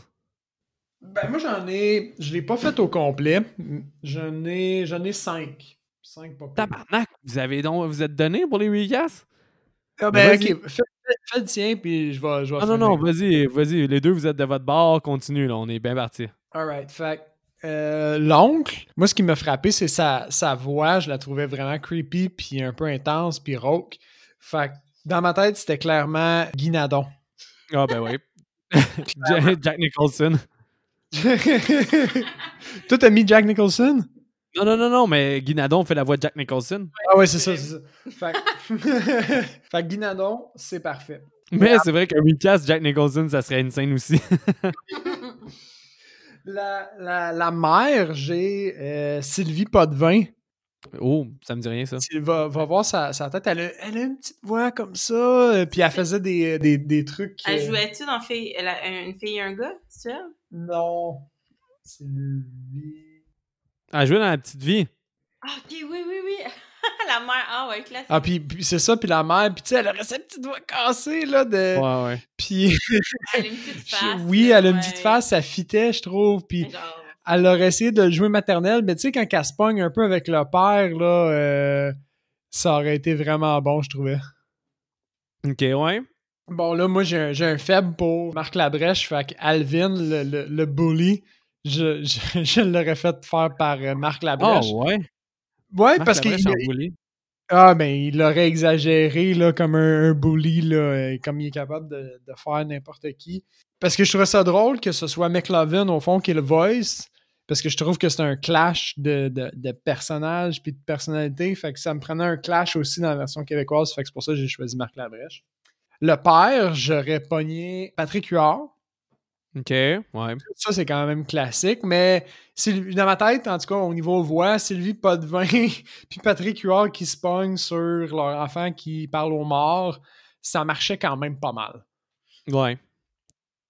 Ben moi j'en ai. Je l'ai pas fait au complet. J'en ai. J'en ai cinq. Cinq pas pire. Tabarnak, vous avez donc, vous êtes donné pour les recasts? Ah, ben, Vas-y. ok, fais, le tien, puis je vais. Je vais Ah non, non, vas-y, vas-y. Les deux, vous êtes de votre bord, continue, là. On est bien parti. Alright, fait euh, l'oncle, moi ce qui m'a frappé, c'est sa, sa voix, je la trouvais vraiment creepy, puis un peu intense, puis rauque. Fait que, dans ma tête, c'était clairement Guinadon. Ah, ben oui. Jack Jack Nicholson. Toi, t'as mis Jack Nicholson? Non, non, non, non, mais Guinadon fait la voix de Jack Nicholson. Ah ouais, c'est ça, c'est ça. Fait que, fait que Guinadon, c'est parfait. Mais c'est vrai qu'un recast Jack Nicholson, ça serait une scène aussi. La, la, la mère, j'ai euh, Sylvie Potvin. Oh, ça me dit rien, ça. Tu vas, va voir sa, sa tête, elle a, elle a une petite voix comme ça, euh, puis elle faisait des, des, des trucs. Elle euh, jouait-tu dans fille, elle a- une fille et un gars, c'est ça? Non. Sylvie. Elle jouait dans la petite vie. Ah, ok, oui, oui, oui. la mère, ah ouais, classique. Ah, puis, puis c'est ça, puis la mère, puis tu sais, elle aurait sa petite voix cassée, là, de... Ouais, ouais. Puis, Elle a une petite face. oui, elle a une ouais. petite face, ça fitait, je trouve, puis Genre, elle aurait essayé de le jouer maternel, mais tu sais, quand elle se pogne un peu avec le père, là, euh, ça aurait été vraiment bon, je trouvais. Ok, ouais. Bon, là, moi, j'ai un, j'ai un faible pour Marc Labrèche, fait que Alvin, le, le, le bully, je, je, je l'aurais fait faire par euh, Marc Oh, Labrèche. ouais? ouais, Marc parce qu'il. Ah, ben, il l'aurait exagéré, là, comme un, un bully, là, euh, comme il est capable de, de faire n'importe qui. Parce que je trouvais ça drôle que ce soit McLovin, au fond, qui est le voice, parce que je trouve que c'est un clash de, de, de personnages puis de personnalités, fait que ça me prenait un clash aussi dans la version québécoise, fait que c'est pour ça que j'ai choisi Marc Labrèche. Le père, j'aurais pogné Patrick Huard. Ok, ouais. Ça, c'est quand même classique, mais Sylvie- dans ma tête, en tout cas, au niveau voix, Sylvie Potvin puis Patrick Huard qui se pognent sur leur enfant qui parle aux morts, ça marchait quand même pas mal. Ouais.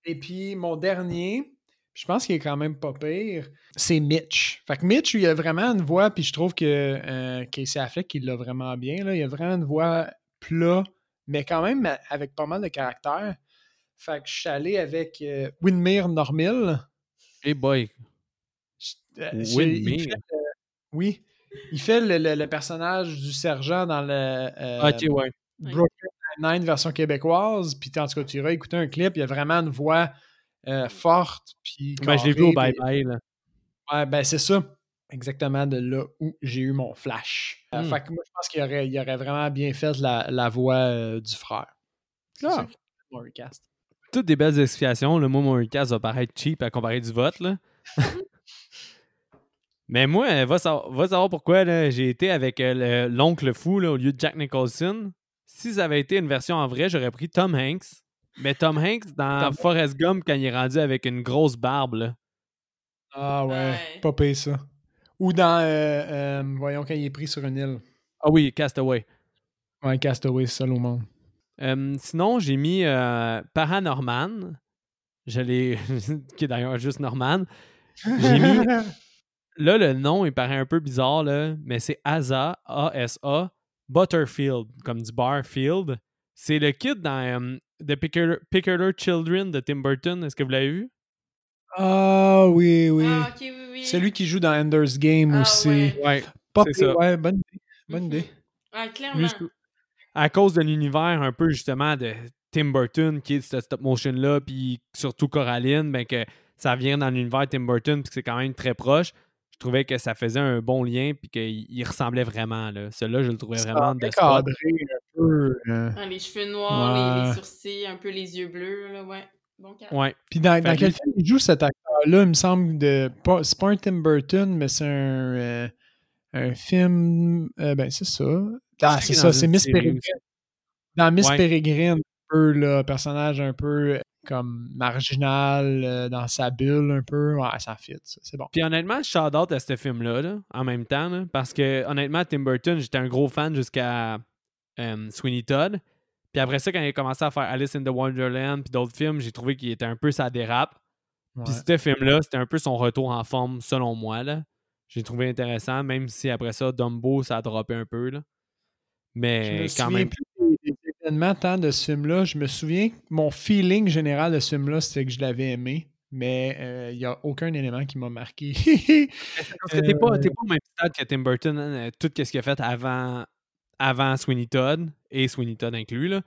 Et puis, mon dernier, je pense qu'il est quand même pas pire, c'est Mitch. Fait que Mitch, il a vraiment une voix, puis je trouve que euh, Casey Affleck, il l'a vraiment bien. Là. Il a vraiment une voix plat, mais quand même avec pas mal de caractère. Fait que je suis allé avec euh, Winmere Normil. Hey boy. Euh, Oui, j'ai- il mais- fait, euh, oui. il fait le, le- le personnage du sergent dans le euh, ok, ouais. Brooklyn Nine version québécoise. Puis en tout cas, tu iras écouter un clip, il y a vraiment une voix euh, forte. Puis Ben, je l'ai vu au bye-bye, là. Ouais, ben c'est ça. Exactement de là où j'ai eu mon flash. Euh, Hmm. fait que moi, je pense qu'il aurait, il aurait vraiment bien fait la, la voix euh, du frère. Ah. Toutes des belles explications. Le mot mon recast va paraître cheap à comparer du vote, là. Mais moi, va savoir, va savoir pourquoi là, j'ai été avec le- l'oncle fou là, au lieu de Jack Nicholson. Si ça avait été une version en vrai, j'aurais pris Tom Hanks. Mais Tom Hanks dans Tom- Forrest Gump quand il est rendu avec une grosse barbe. Là. Ah ouais, Ouais. pas payé ça. Ou dans, euh, euh, voyons, quand il est pris sur une île. Ah oui, Castaway. Ouais, Castaway, c'est seul au monde. Euh, sinon, j'ai mis euh, Paranorman. Je l'ai. qui est d'ailleurs juste Norman. J'ai mis. Là, le nom, il paraît un peu bizarre, là, mais c'est Asa, A-S-A, Butterfield, comme du Barfield. C'est le kid dans euh, The Picker- Children de Tim Burton. Est-ce que vous l'avez vu? Ah oui, oui. Ah, ok, oui, oui. C'est lui qui joue dans Ender's Game Ah, aussi. ouais. Ouais. Ça. Ouais, bonne idée. Bonne Mhm. idée. Ah, clairement. Juste à cause de l'univers un peu justement de Tim Burton, qui est ce stop motion-là, puis surtout Coraline, ben que ça vient dans l'univers Tim Burton, puis que c'est quand même très proche. Je trouvais que ça faisait un bon lien, puis qu'il il ressemblait vraiment. Là. Celui-là, je le trouvais Ça vraiment a de bien spot. cadré un peu. euh. Ah, les cheveux noirs, les, sourcils, un peu les yeux bleus, là, ouais. Bon. Ouais. Puis dans, dans quel film il joue cet acteur-là, il me semble de. pas- C'est pas un Tim Burton, mais c'est un, euh, un film. euh, ben, c'est ça. Ah, c'est ça, c'est Miss Peregrine. Dans Miss Ouais. Peregrine, un peu, là, personnage un peu comme marginal euh, dans sa bulle, un peu. Ouais, ça fit. C'est bon. Puis honnêtement, je shout out à ce film-là, là, en même temps, là, parce que honnêtement, Tim Burton, j'étais un gros fan jusqu'à euh, Sweeney Todd. Puis après ça, quand il a commencé à faire Alice in the Wonderland puis d'autres films, j'ai trouvé qu'il était un peu sa dérape. Ouais. Puis ce film-là, c'était un peu son retour en forme, selon moi. Là. J'ai trouvé intéressant, même si après ça, Dumbo, ça a droppé un peu. Là. Je Mais me quand même. plus événements tant de ce film-là. Je me souviens que mon feeling général de ce film-là, c'était que je l'avais aimé. Mais euh, il n'y a aucun élément qui m'a marqué. Parce que t'es pas, Euh, t'es pas au même stade que Tim Burton, hein, euh, tout ce qu'il a fait avant, avant Sweeney Todd, et Sweeney Todd inclus. Là.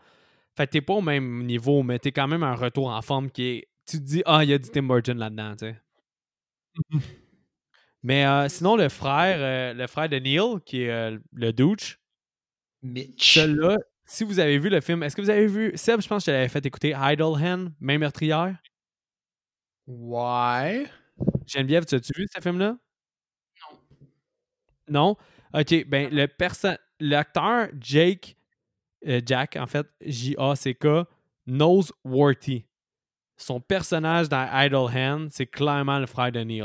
Fait que t'es pas au même niveau, mais t'es quand même un retour en forme qui est. Tu te dis, ah, il y a du Tim Burton là-dedans, tu sais. mais euh, sinon, le frère, euh, le frère de Neil, qui est euh, le douche, Mitch. celui-là, si vous avez vu le film, est-ce que vous avez vu. Seb, je pense que je l'avais fait écouter Idle Hand, Main meurtrière? Ouais. Geneviève, tu as-tu vu ce film-là? Non. OK, ben le perso- l'acteur Jake euh, Jack en fait J-A-C-K Noseworthy. Son personnage dans Idle Hand, c'est clairement le frère de Neil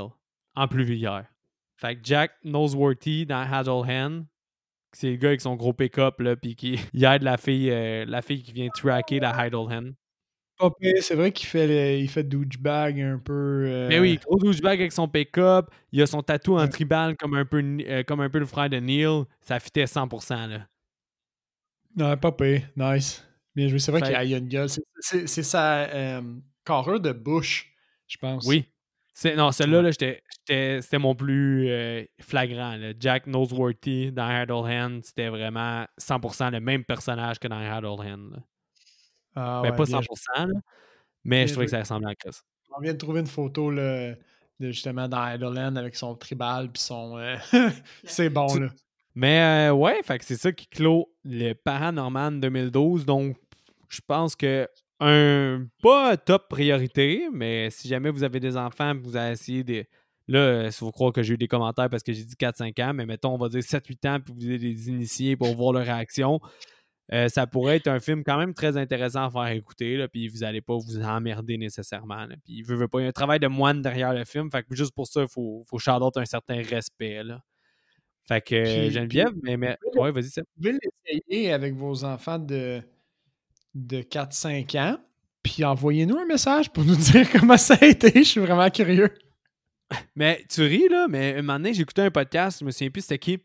en plus vulgaire. Fait que Jack Noseworthy dans Idle Hand, c'est le gars avec son gros pick-up là puis qui il aide la fille euh, la fille qui vient tracker la. Pas pire, C'est vrai qu'il fait, le- il fait douchebag un peu. euh, Mais oui, gros douchebag avec son pick-up, il a son tatou en tribal comme un peu euh, comme un peu le frère de Neil, ça fitait 100% là. Non, pas pire. Nice. Bien joué. C'est vrai qu'il a, une gueule. C'est- sa carrure de bouche, je pense. Oui. C'est, non, celui-là, Ouais. là, j'étais- j'étais- c'était mon plus euh, flagrant. là. Jack Noseworthy dans Idle Hand, c'était vraiment 100% le même personnage que dans Idle Hand. là. Ah, ben, ouais, pas bien 100%, là, mais Bien je trouvais que ça ressemblait à Chris. On vient de trouver une photo là, de justement dans Idleland avec son tribal puis son. euh, c'est bon là. Mais euh, ouais, fait que c'est ça qui clôt le Paranorman 2012. Donc, je pense que un pas top priorité, mais si jamais vous avez des enfants et que vous avez essayé de. Là, euh, si vous croyez que j'ai eu des commentaires parce que j'ai dit 4-5 ans, mais mettons, on va dire 7-8 ans, puis vous allez les initier pour voir leur réaction. euh, ça pourrait être un film quand même très intéressant à faire écouter, là, puis vous n'allez pas vous emmerder nécessairement. là. Puis, veut, veut pas, il y a un travail de moine derrière le film, fait que juste pour ça, il faut, faut un certain respect. Là. Fait que Puis- Geneviève, mais, mais ouais, vas-y. Vous pouvez l'essayer avec vos enfants de, de 4-5 ans. Puis envoyez-nous un message pour nous dire comment ça a été. Je suis vraiment curieux. Mais tu ris, là, mais un moment donné, j'écoutais un podcast, je me souviens plus c'était qui.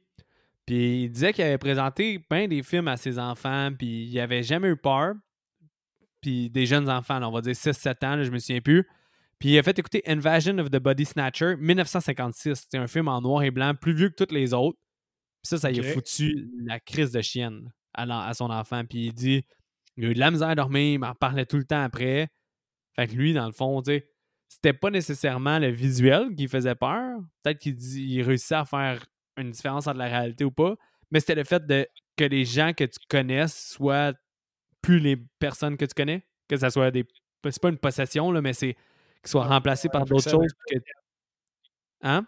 Puis il disait qu'il avait présenté plein des films à ses enfants, puis il avait jamais eu peur. Puis des jeunes enfants, là, on va dire 6-7 ans, là, je me souviens plus. Puis il a fait écouter Invasion of the Body Snatcher 1956. C'est un film en noir et blanc, plus vieux que tous les autres. Puis ça, ça y a foutu la crise de chienne à, à son enfant. Puis il dit il a eu de la misère à dormir, il m'en parlait tout le temps après. Fait que lui, dans le fond, tu sais, c'était pas nécessairement le visuel qui faisait peur. Peut-être qu'il il réussissait à faire une différence entre la réalité ou pas. Mais c'était le fait de que les gens que tu connaisses soient plus les personnes que tu connais. Que ça soit des. C'est pas une possession, là, mais c'est qu'ils soient Ouais, remplacés par d'autres choses. que- Hein?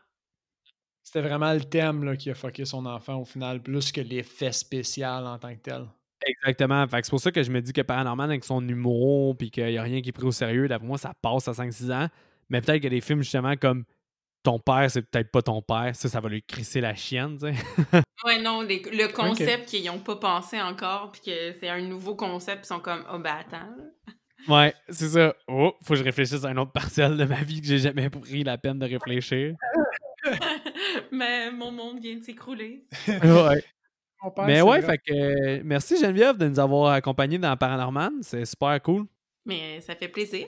C'était vraiment le thème là, qui a fucké son enfant au final, plus que l'effet spécial en tant que tel. Exactement. Fait c'est pour ça que je me dis que Paranormal, avec son humour, puis qu'il n'y a rien qui est pris au sérieux, d'après moi, ça passe à 5-6 ans. Mais peut-être que des films, justement, comme Ton père, c'est peut-être pas ton père, ça, ça va lui crisser la chienne, tu sais. Ouais, non, les- le concept qu'ils n'ont pas pensé encore, puis que c'est un nouveau concept, ils sont comme, oh, ben attends. Ouais, c'est ça. Oh, faut que je réfléchisse à un autre parcelle de ma vie que j'ai jamais pris la peine de réfléchir. Mais mon monde vient de s'écrouler. ouais. Mais ouais, fait que euh, merci Geneviève de nous avoir accompagnés dans Paranormal. C'est super cool. Mais ça fait plaisir.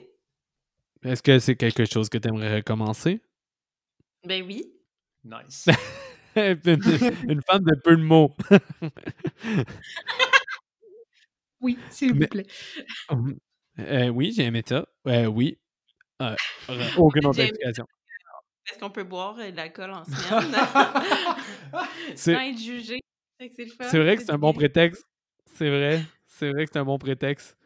Est-ce que c'est quelque chose que tu aimerais recommencer? Ben oui. Nice. une, une femme de peu de mots. Oui, s'il vous plaît. Euh, oui, j'ai aimé ça. Euh, oui. Euh, aucune autre explication. Est-ce qu'on peut boire de l'alcool en semaine? C'est Sans être jugé. C'est vrai que c'est un bon bien. prétexte. C'est vrai. C'est vrai que c'est un bon prétexte.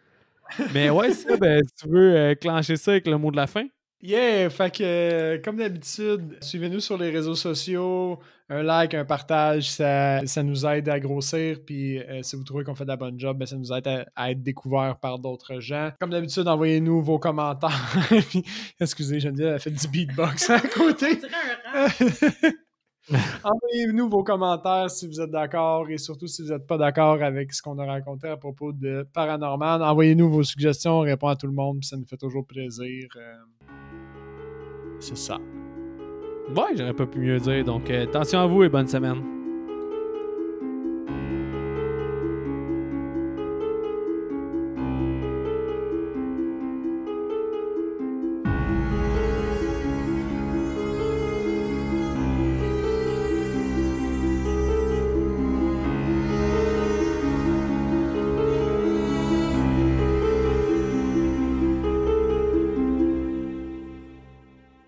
Mais ouais, ça, ben, si tu veux euh, clencher ça avec le mot de la fin? Yeah, fait que euh, comme d'habitude, suivez-nous sur les réseaux sociaux. Un like, un partage, ça, ça nous aide à grossir. Puis euh, si vous trouvez qu'on fait de la bonne job, ben, ça nous aide à, à être découvert par d'autres gens. Comme d'habitude, envoyez-nous vos commentaires. Puis, excusez, Geneviève, elle a fait du beatbox à On côté. Envoyez-nous vos commentaires si vous êtes d'accord et surtout si vous n'êtes pas d'accord avec ce qu'on a raconté à propos de Paranormal. Envoyez-nous vos suggestions, on répond à tout le monde, ça nous fait toujours plaisir. Euh, C'est ça. Ouais, j'aurais pas pu mieux dire. Donc, euh, attention à vous et bonne semaine.